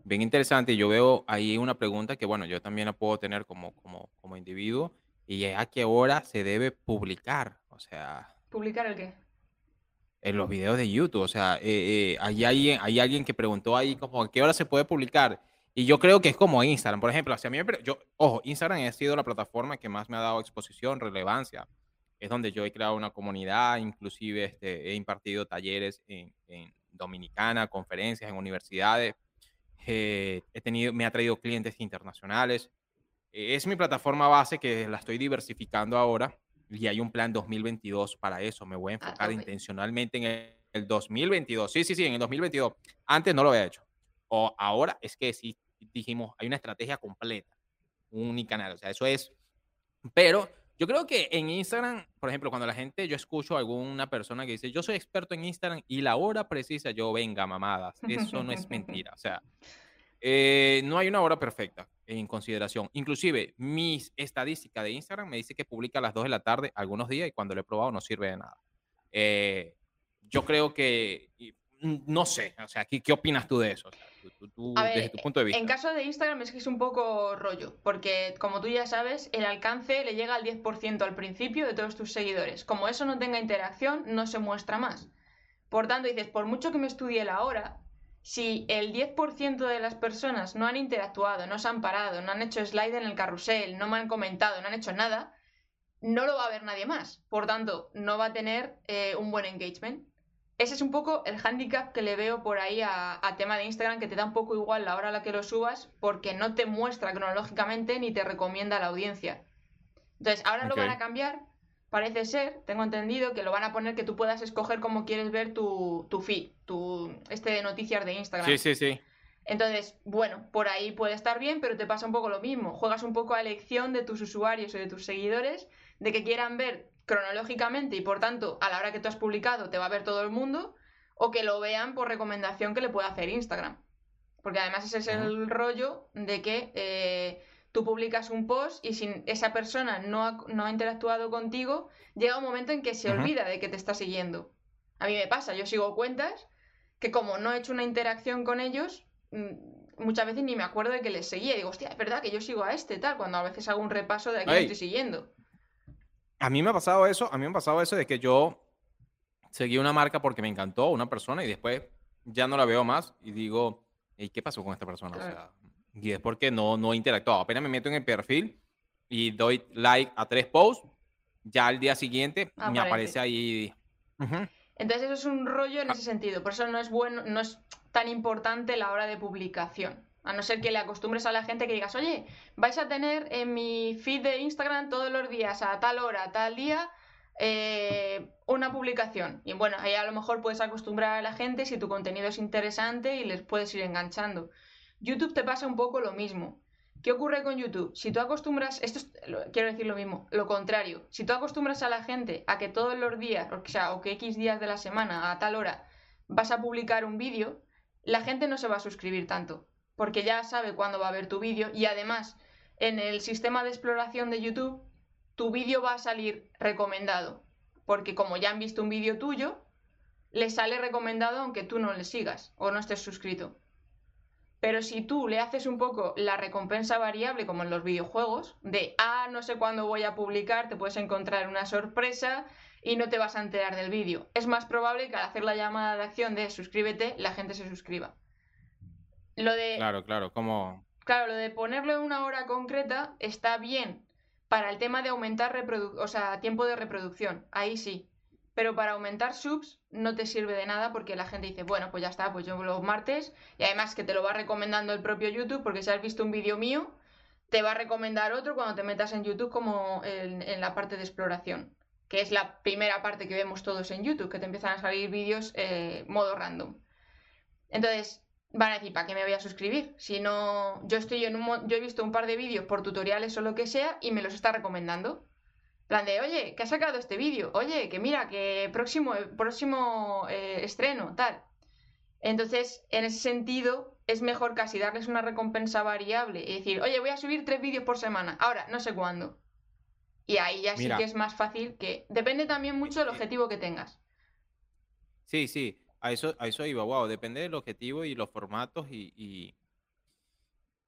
bien interesante. Yo veo ahí una pregunta que, bueno, yo también la puedo tener como, como, como individuo, y es a qué hora se debe publicar. O sea, ¿Publicar el qué? en los videos de YouTube. O sea, eh, eh, hay alguien, hay alguien que preguntó ahí como a qué hora se puede publicar. Y yo creo que es como Instagram, por ejemplo. Hacia mí, yo, ojo, Instagram ha sido la plataforma que más me ha dado exposición, relevancia. Es donde yo he creado una comunidad, inclusive este, he impartido talleres en, en Dominicana, conferencias en universidades. Eh, he tenido, me ha traído clientes internacionales. Eh, Es mi plataforma base que la estoy diversificando ahora y hay un plan 2022 para eso. Me voy a enfocar tope. intencionalmente en el, el 2022. Sí, sí, sí, en el 2022. Antes no lo había hecho. O ahora es que sí dijimos, hay una estrategia completa, un unicanal. O sea, eso es. Pero yo creo que en Instagram, por ejemplo, cuando la gente, yo escucho a alguna persona que dice, yo soy experto en Instagram y la hora precisa, yo venga, mamadas. Eso no es mentira. O sea, eh, no hay una hora perfecta en consideración. Inclusive, mi estadística de Instagram me dice que publica a las 2 de la tarde algunos días y cuando lo he probado no sirve de nada. Eh, yo creo que, no sé, o sea, ¿qué, qué opinas tú de eso? O sea, tú- tú- tú, A ver, desde tu punto de vista. En caso de Instagram es que es un poco rollo, porque como tú ya sabes, el alcance le llega al 10% al principio de todos tus seguidores. Como eso no tenga interacción, no se muestra más. Por tanto, dices, por mucho que me estudie la hora, si el 10% de las personas no han interactuado, no se han parado, no han hecho slide en el carrusel, no me han comentado, no han hecho nada, no lo va a ver nadie más. Por tanto, no va a tener eh, un buen engagement. Ese es un poco el hándicap que le veo por ahí a, a tema de Instagram, que te da un poco igual la hora a la que lo subas, porque no te muestra cronológicamente ni te recomienda a la audiencia. Entonces, ahora lo van a cambiar, parece ser, tengo entendido, que lo van a poner que tú puedas escoger cómo quieres ver tu, tu feed, tu, este de noticias de Instagram. Sí, sí, sí. Entonces, bueno, por ahí puede estar bien, pero te pasa un poco lo mismo. Juegas un poco a elección de tus usuarios o de tus seguidores, de que quieran ver cronológicamente y por tanto a la hora que tú has publicado te va a ver todo el mundo, o que lo vean por recomendación que le puede hacer Instagram. Porque además ese es el rollo de que eh, Tú publicas un post y si esa persona no ha, no ha interactuado contigo, llega un momento en que se olvida de que te está siguiendo. A mí me pasa, yo sigo cuentas que como no he hecho una interacción con ellos, mm, muchas veces ni me acuerdo de que les seguía. Y digo, hostia, es verdad que yo sigo a este, tal, cuando a veces hago un repaso de a quién estoy siguiendo. A mí me ha pasado eso, a mí me ha pasado eso de que yo seguí una marca porque me encantó, una persona, y después ya no la veo más y digo, ¿y qué pasó con esta persona? O sea, y es porque no, no he interactuado. Apenas me meto en el perfil y doy like a tres posts, ya al día siguiente me aparece ahí. Entonces eso es un rollo en ah. ese sentido. Por eso no es bueno, no es tan importante la hora de publicación. A no ser que le acostumbres a la gente que digas, oye, vais a tener en mi feed de Instagram todos los días a tal hora, a tal día, eh, una publicación. Y bueno, ahí a lo mejor puedes acostumbrar a la gente si tu contenido es interesante y les puedes ir enganchando. YouTube te pasa un poco lo mismo. ¿Qué ocurre con YouTube? Si tú acostumbras, esto quiero decir lo mismo, lo contrario, si tú acostumbras a la gente a que todos los días, o sea, o que X días de la semana, a tal hora, vas a publicar un vídeo, la gente no se va a suscribir tanto, porque ya sabe cuándo va a ver tu vídeo y además en el sistema de exploración de YouTube, tu vídeo va a salir recomendado, porque como ya han visto un vídeo tuyo, les sale recomendado aunque tú no le sigas o no estés suscrito. Pero si tú le haces un poco la recompensa variable, como en los videojuegos, de, ah, no sé cuándo voy a publicar, te puedes encontrar una sorpresa y no te vas a enterar del vídeo. Es más probable que al hacer la llamada de acción de suscríbete, la gente se suscriba. Lo de... Claro, claro, como... Claro, lo de ponerlo en una hora concreta está bien para el tema de aumentar o sea, tiempo de reproducción. Ahí sí. Pero para aumentar subs no te sirve de nada porque la gente dice, bueno, pues ya está, pues yo los martes. Y además que te lo va recomendando el propio YouTube porque si has visto un vídeo mío, te va a recomendar otro cuando te metas en YouTube como en, la parte de exploración. Que es la primera parte que vemos todos en YouTube, que te empiezan a salir vídeos eh, modo random. Entonces, van a decir, ¿para qué me voy a suscribir? Si no, yo estoy en un, yo he visto un par de vídeos por tutoriales o lo que sea y me los está recomendando plan de, oye, que ha sacado este vídeo, oye, que mira, que próximo, próximo eh, estreno, tal. Entonces, en ese sentido, es mejor casi darles una recompensa variable y decir, oye, voy a subir tres vídeos por semana, ahora, no sé cuándo. Y ahí ya sí que es más fácil que... Depende también mucho del objetivo que tengas. Sí, sí, a eso, a eso iba, wow, depende del objetivo y los formatos y, y...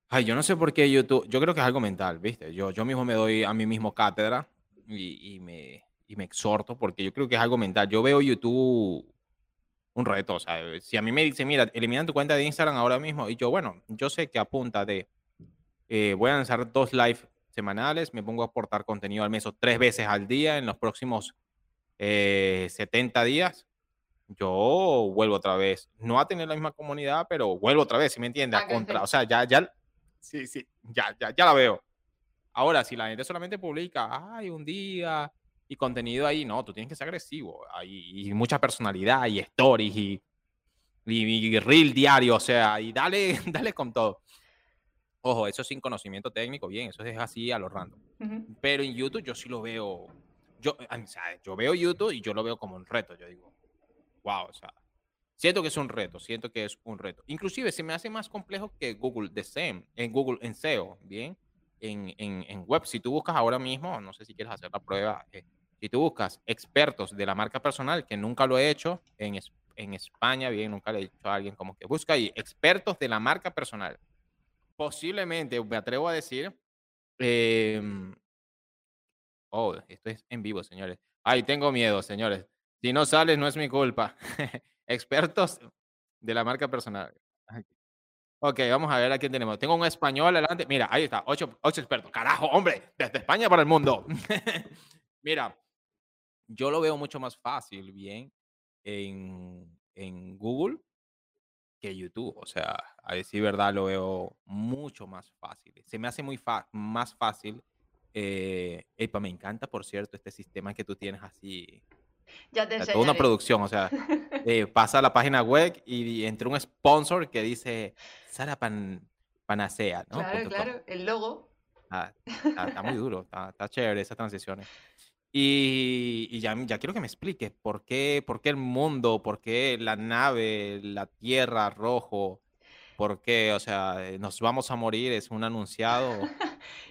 Ay, yo no sé por qué YouTube, yo creo que es algo mental, ¿viste? Yo, yo mismo me doy a mí mismo cátedra y, me, y me exhorto porque yo creo que es algo mental. Yo veo YouTube un reto, o sea, si a mí me dicen, mira, elimina tu cuenta de Instagram ahora mismo, y yo, bueno, yo sé que apunta de, eh, voy a lanzar dos live semanales, me pongo a aportar contenido al mes o tres veces al día en los próximos 70 eh, días, yo vuelvo otra vez, no a tener la misma comunidad, pero vuelvo otra vez, si me entiendes? A contra, o sea, ya, ya, sí, sí, ya, ya, ya la veo. Ahora, si la gente solamente publica, ay, un día y contenido ahí, no, tú tienes que ser agresivo. Hay y mucha personalidad y stories y, y, reel diario, o sea, y dale, dale con todo. Ojo, eso sin conocimiento técnico, bien, eso es así a lo random. Pero en YouTube yo sí lo veo, yo, o sea, yo veo YouTube y yo lo veo como un reto, yo digo, wow, o sea, siento que es un reto, siento que es un reto. Inclusive se me hace más complejo que Google de SEM, en Google en SEO, bien, en, en, web. Si tú buscas ahora mismo, no sé si quieres hacer la prueba, eh, si tú buscas expertos de la marca personal, que nunca lo he hecho en, en España, bien, nunca le he dicho a alguien como que busca ahí, expertos de la marca personal. Posiblemente, me atrevo a decir, em, oh, esto es en vivo, señores. Ay, tengo miedo, señores. Si no sales, no es mi culpa. expertos de la marca personal. Ok, vamos a ver a quién tenemos. Tengo un español adelante. Mira, ahí está, ocho, ocho expertos. Carajo, hombre, desde España para el mundo. Mira, yo lo veo mucho más fácil, bien, en, en Google que YouTube. O sea, a decir verdad, lo veo mucho más fácil. Se me hace muy más fácil. Eh, epa, me encanta, por cierto, este sistema que tú tienes así ya te una producción, o sea, eh, pasa a la página web y, entre un sponsor que dice Sara Pan, Panacea, ¿no? Claro, claro, el logo. está, muy duro, está, chévere esas transiciones. Y, y, ya, ya quiero que me expliques por qué, por qué el mundo, por qué la nave, la tierra rojo, por qué, o sea, nos vamos a morir, es un anunciado.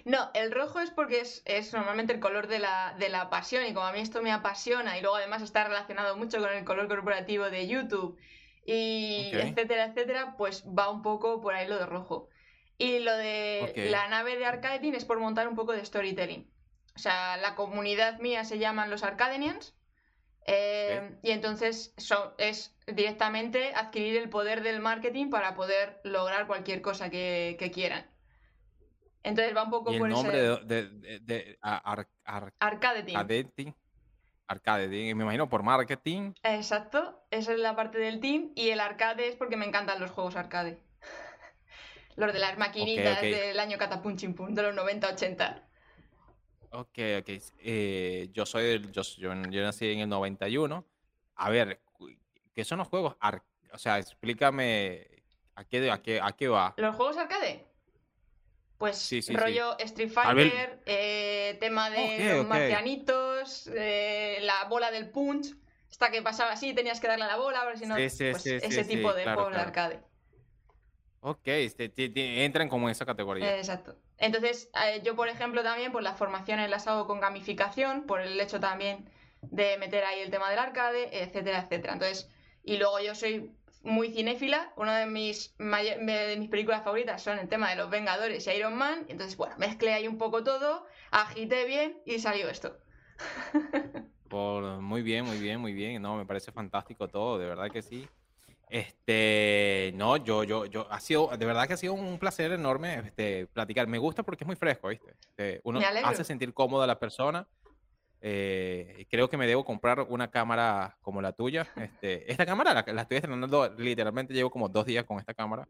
No, el rojo es porque es, normalmente el color de la, de la pasión y como a mí esto me apasiona y luego además está relacionado mucho con el color corporativo de YouTube y etcétera, etcétera, pues va un poco por ahí lo de rojo. Y lo de la nave de Arcading es por montar un poco de storytelling. O sea, la comunidad mía se llaman los Arcadenians. Eh, y entonces es directamente adquirir el poder del marketing para poder lograr cualquier cosa que, quieran. Entonces va un poco ¿Y por el nombre de, de, de, Arcade, me imagino por marketing. Exacto, esa es la parte del team. Y el arcade es porque me encantan los juegos arcade. los de las maquinitas del año Catapunchin Pum, de los 90-80. Ok, ok. Eh, yo soy del, yo, yo, nací en el 91. A ver, ¿qué son los juegos? o sea, explícame a qué, a qué, a qué va. ¿Los juegos arcade? Pues rollo Street Fighter, eh, tema de los marcianitos, eh, la bola del punch, hasta que pasaba así, tenías que darle a la bola, ver si no. pues ese tipo de juegos de arcade. Ok, este, entran como en esa categoría. Exacto. Entonces, eh, yo, por ejemplo, también, pues las formaciones las hago con gamificación, por el hecho también de meter ahí el tema del arcade, etcétera, etcétera. Entonces, y luego yo soy muy cinéfila. Una de mis, de mis películas favoritas son el tema de los Vengadores y Iron Man. Entonces, bueno, mezclé ahí un poco todo, agité bien y salió esto. Por, muy bien, muy bien, muy bien. No, me parece fantástico todo, de verdad que sí. Este, no, yo, yo, yo, ha sido, de verdad que ha sido un placer enorme este, platicar. Me gusta porque es muy fresco, ¿viste? Este, uno hace sentir cómoda a la persona eh, creo que me debo comprar una cámara como la tuya. Este, esta cámara la, estoy estrenando, literalmente llevo como dos días con esta cámara.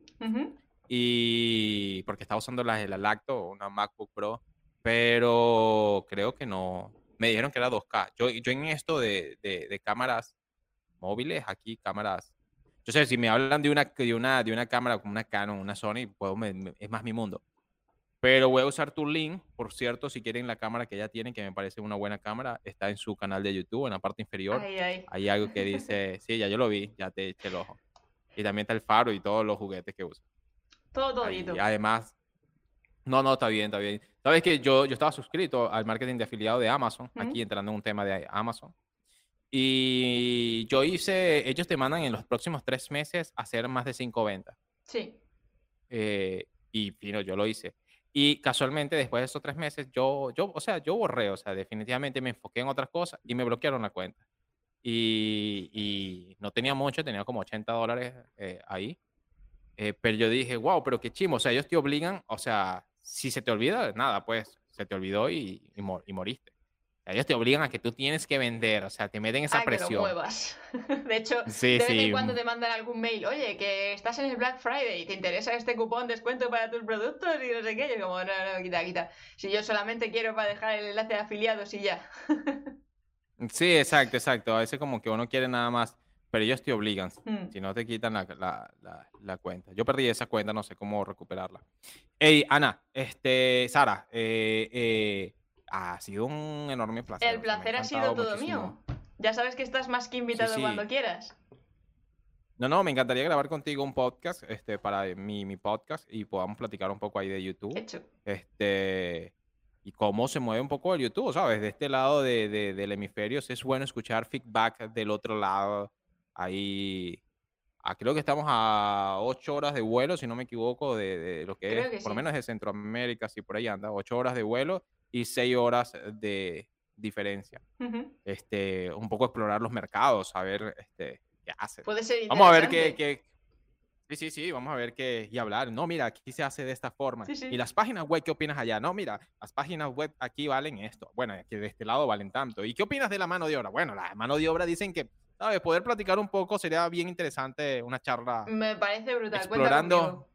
Y porque estaba usando la, la Lacto, una MacBook Pro, pero creo que no. Me dijeron que era 2K. Yo, yo en esto de, de, cámaras móviles, aquí cámaras. Yo sé, si me hablan de una, de una, de una cámara como una Canon, una Sony, puedo, es más mi mundo. Pero voy a usar tu link, por cierto, si quieren la cámara que ya tienen, que me parece una buena cámara, está en su canal de YouTube, en la parte inferior. Hay algo que dice, sí, ya yo lo vi, ya te eché el ojo. Y también está el faro y todos los juguetes que usa. Todo, todo. Y además, no, no, está bien, está bien. Sabes que yo, yo estaba suscrito al marketing de afiliado de Amazon, aquí entrando en un tema de Amazon. Y yo hice, ellos te mandan en los próximos tres meses hacer más de cinco ventas. Sí. Eh, y fino, yo lo hice. Y casualmente, después de esos tres meses, yo, yo, o sea, yo borré, o sea, definitivamente me enfoqué en otras cosas y me bloquearon la cuenta. Y, y no tenía mucho, tenía como 80 dólares eh, ahí. Eh, pero yo dije, wow, pero qué chimo, o sea, ellos te obligan, o sea, si se te olvida, nada, pues se te olvidó y, y moriste. Ellos te obligan a que tú tienes que vender, o sea, te meten esa presión. Que lo muevas. De hecho, de vez en cuando te mandan algún mail, oye, que estás en el Black Friday y te interesa este cupón descuento para tus productos y no sé qué. Yo como, no, no, quita, quita. Si yo solamente quiero para dejar el enlace de afiliados y ya. sí, exacto, exacto. A veces como que uno quiere nada más, pero ellos te obligan. Hmm. Si no te quitan la, la, la, cuenta. Yo perdí esa cuenta, no sé cómo recuperarla. Hey, Ana, este, Sara, eh, eh ha sido un enorme placer. El placer ha sido todo mío. Ya sabes que estás más que invitado cuando quieras. No, no, me encantaría grabar contigo un podcast este, para mi, mi podcast y podamos platicar un poco ahí de YouTube. Hecho. Este, y cómo se mueve un poco el YouTube, ¿sabes? De este lado de, del hemisferio es bueno escuchar feedback del otro lado. Ahí, ah, creo que estamos a ocho horas de vuelo, si no me equivoco, de, lo que es, por lo menos de Centroamérica, si por ahí anda, ocho horas de vuelo y seis horas de diferencia. este, un poco explorar los mercados, a ver este, qué hace. Puede ser Vamos a ver qué, Sí, sí, sí, vamos a ver qué y hablar. No, mira, aquí se hace de esta forma. Y las páginas web, ¿qué opinas allá? No, mira, las páginas web aquí valen esto. Bueno, aquí de este lado valen tanto. ¿Y qué opinas de la mano de obra? Bueno, la mano de obra dicen que, ¿sabes? Poder platicar un poco sería bien interesante una charla. Me parece brutal. Explorando,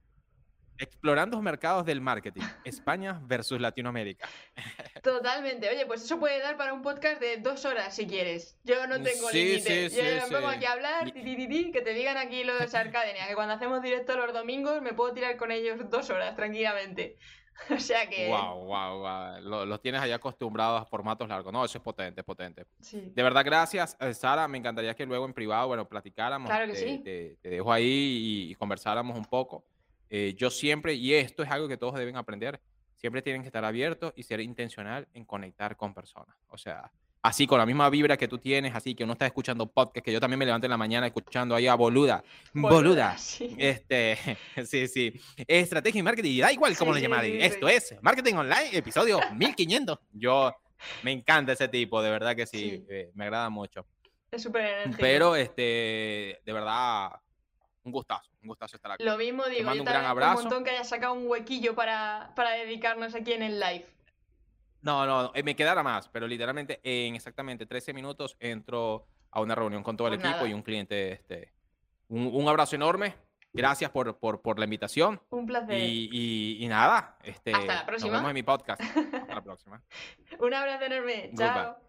Explorando los mercados del marketing. España versus Latinoamérica. Totalmente. Oye, pues eso puede dar para un podcast de dos horas si quieres. Yo no tengo límite. Yo me pongo aquí a hablar, que te digan aquí los Arcadenia, que cuando hacemos directo los domingos me puedo tirar con ellos dos horas tranquilamente. O sea que. Wow, wow, wow. Los, tienes ahí acostumbrados a formatos largos. No, eso es potente, potente. De verdad, gracias, eh, Sara. Me encantaría que luego en privado, bueno, platicáramos. Claro que te, sí. Te, dejo ahí y conversáramos un poco. Eh, yo siempre, y esto es algo que todos deben aprender, siempre tienen que estar abiertos y ser intencional en conectar con personas. O sea, así con la misma vibra que tú tienes, así que uno está escuchando podcast, que yo también me levanto en la mañana escuchando ahí a boluda, boluda. sí. Este, sí, sí. Estrategia y marketing, da igual cómo Sí, lo sí, llamáis. sí, Esto es Marketing Online, episodio 1500. Yo me encanta ese tipo, de verdad que sí, eh, me agrada mucho. Es súper. Pero, este, de verdad, un gustazo, un gustazo estar aquí. Lo mismo digo, mando yo un gran abrazo. un montón que haya sacado un huequillo para, para dedicarnos aquí en el live. No, no, eh, me quedara más, pero literalmente en exactamente 13 minutos entro a una reunión con todo el Pues equipo y un cliente. Este, un, un abrazo enorme. Gracias por, por, por la invitación. Un placer. Y, y- y nada, este, Hasta la próxima. nos vemos en mi podcast. Hasta la próxima. Un abrazo enorme. Goodbye. Chao.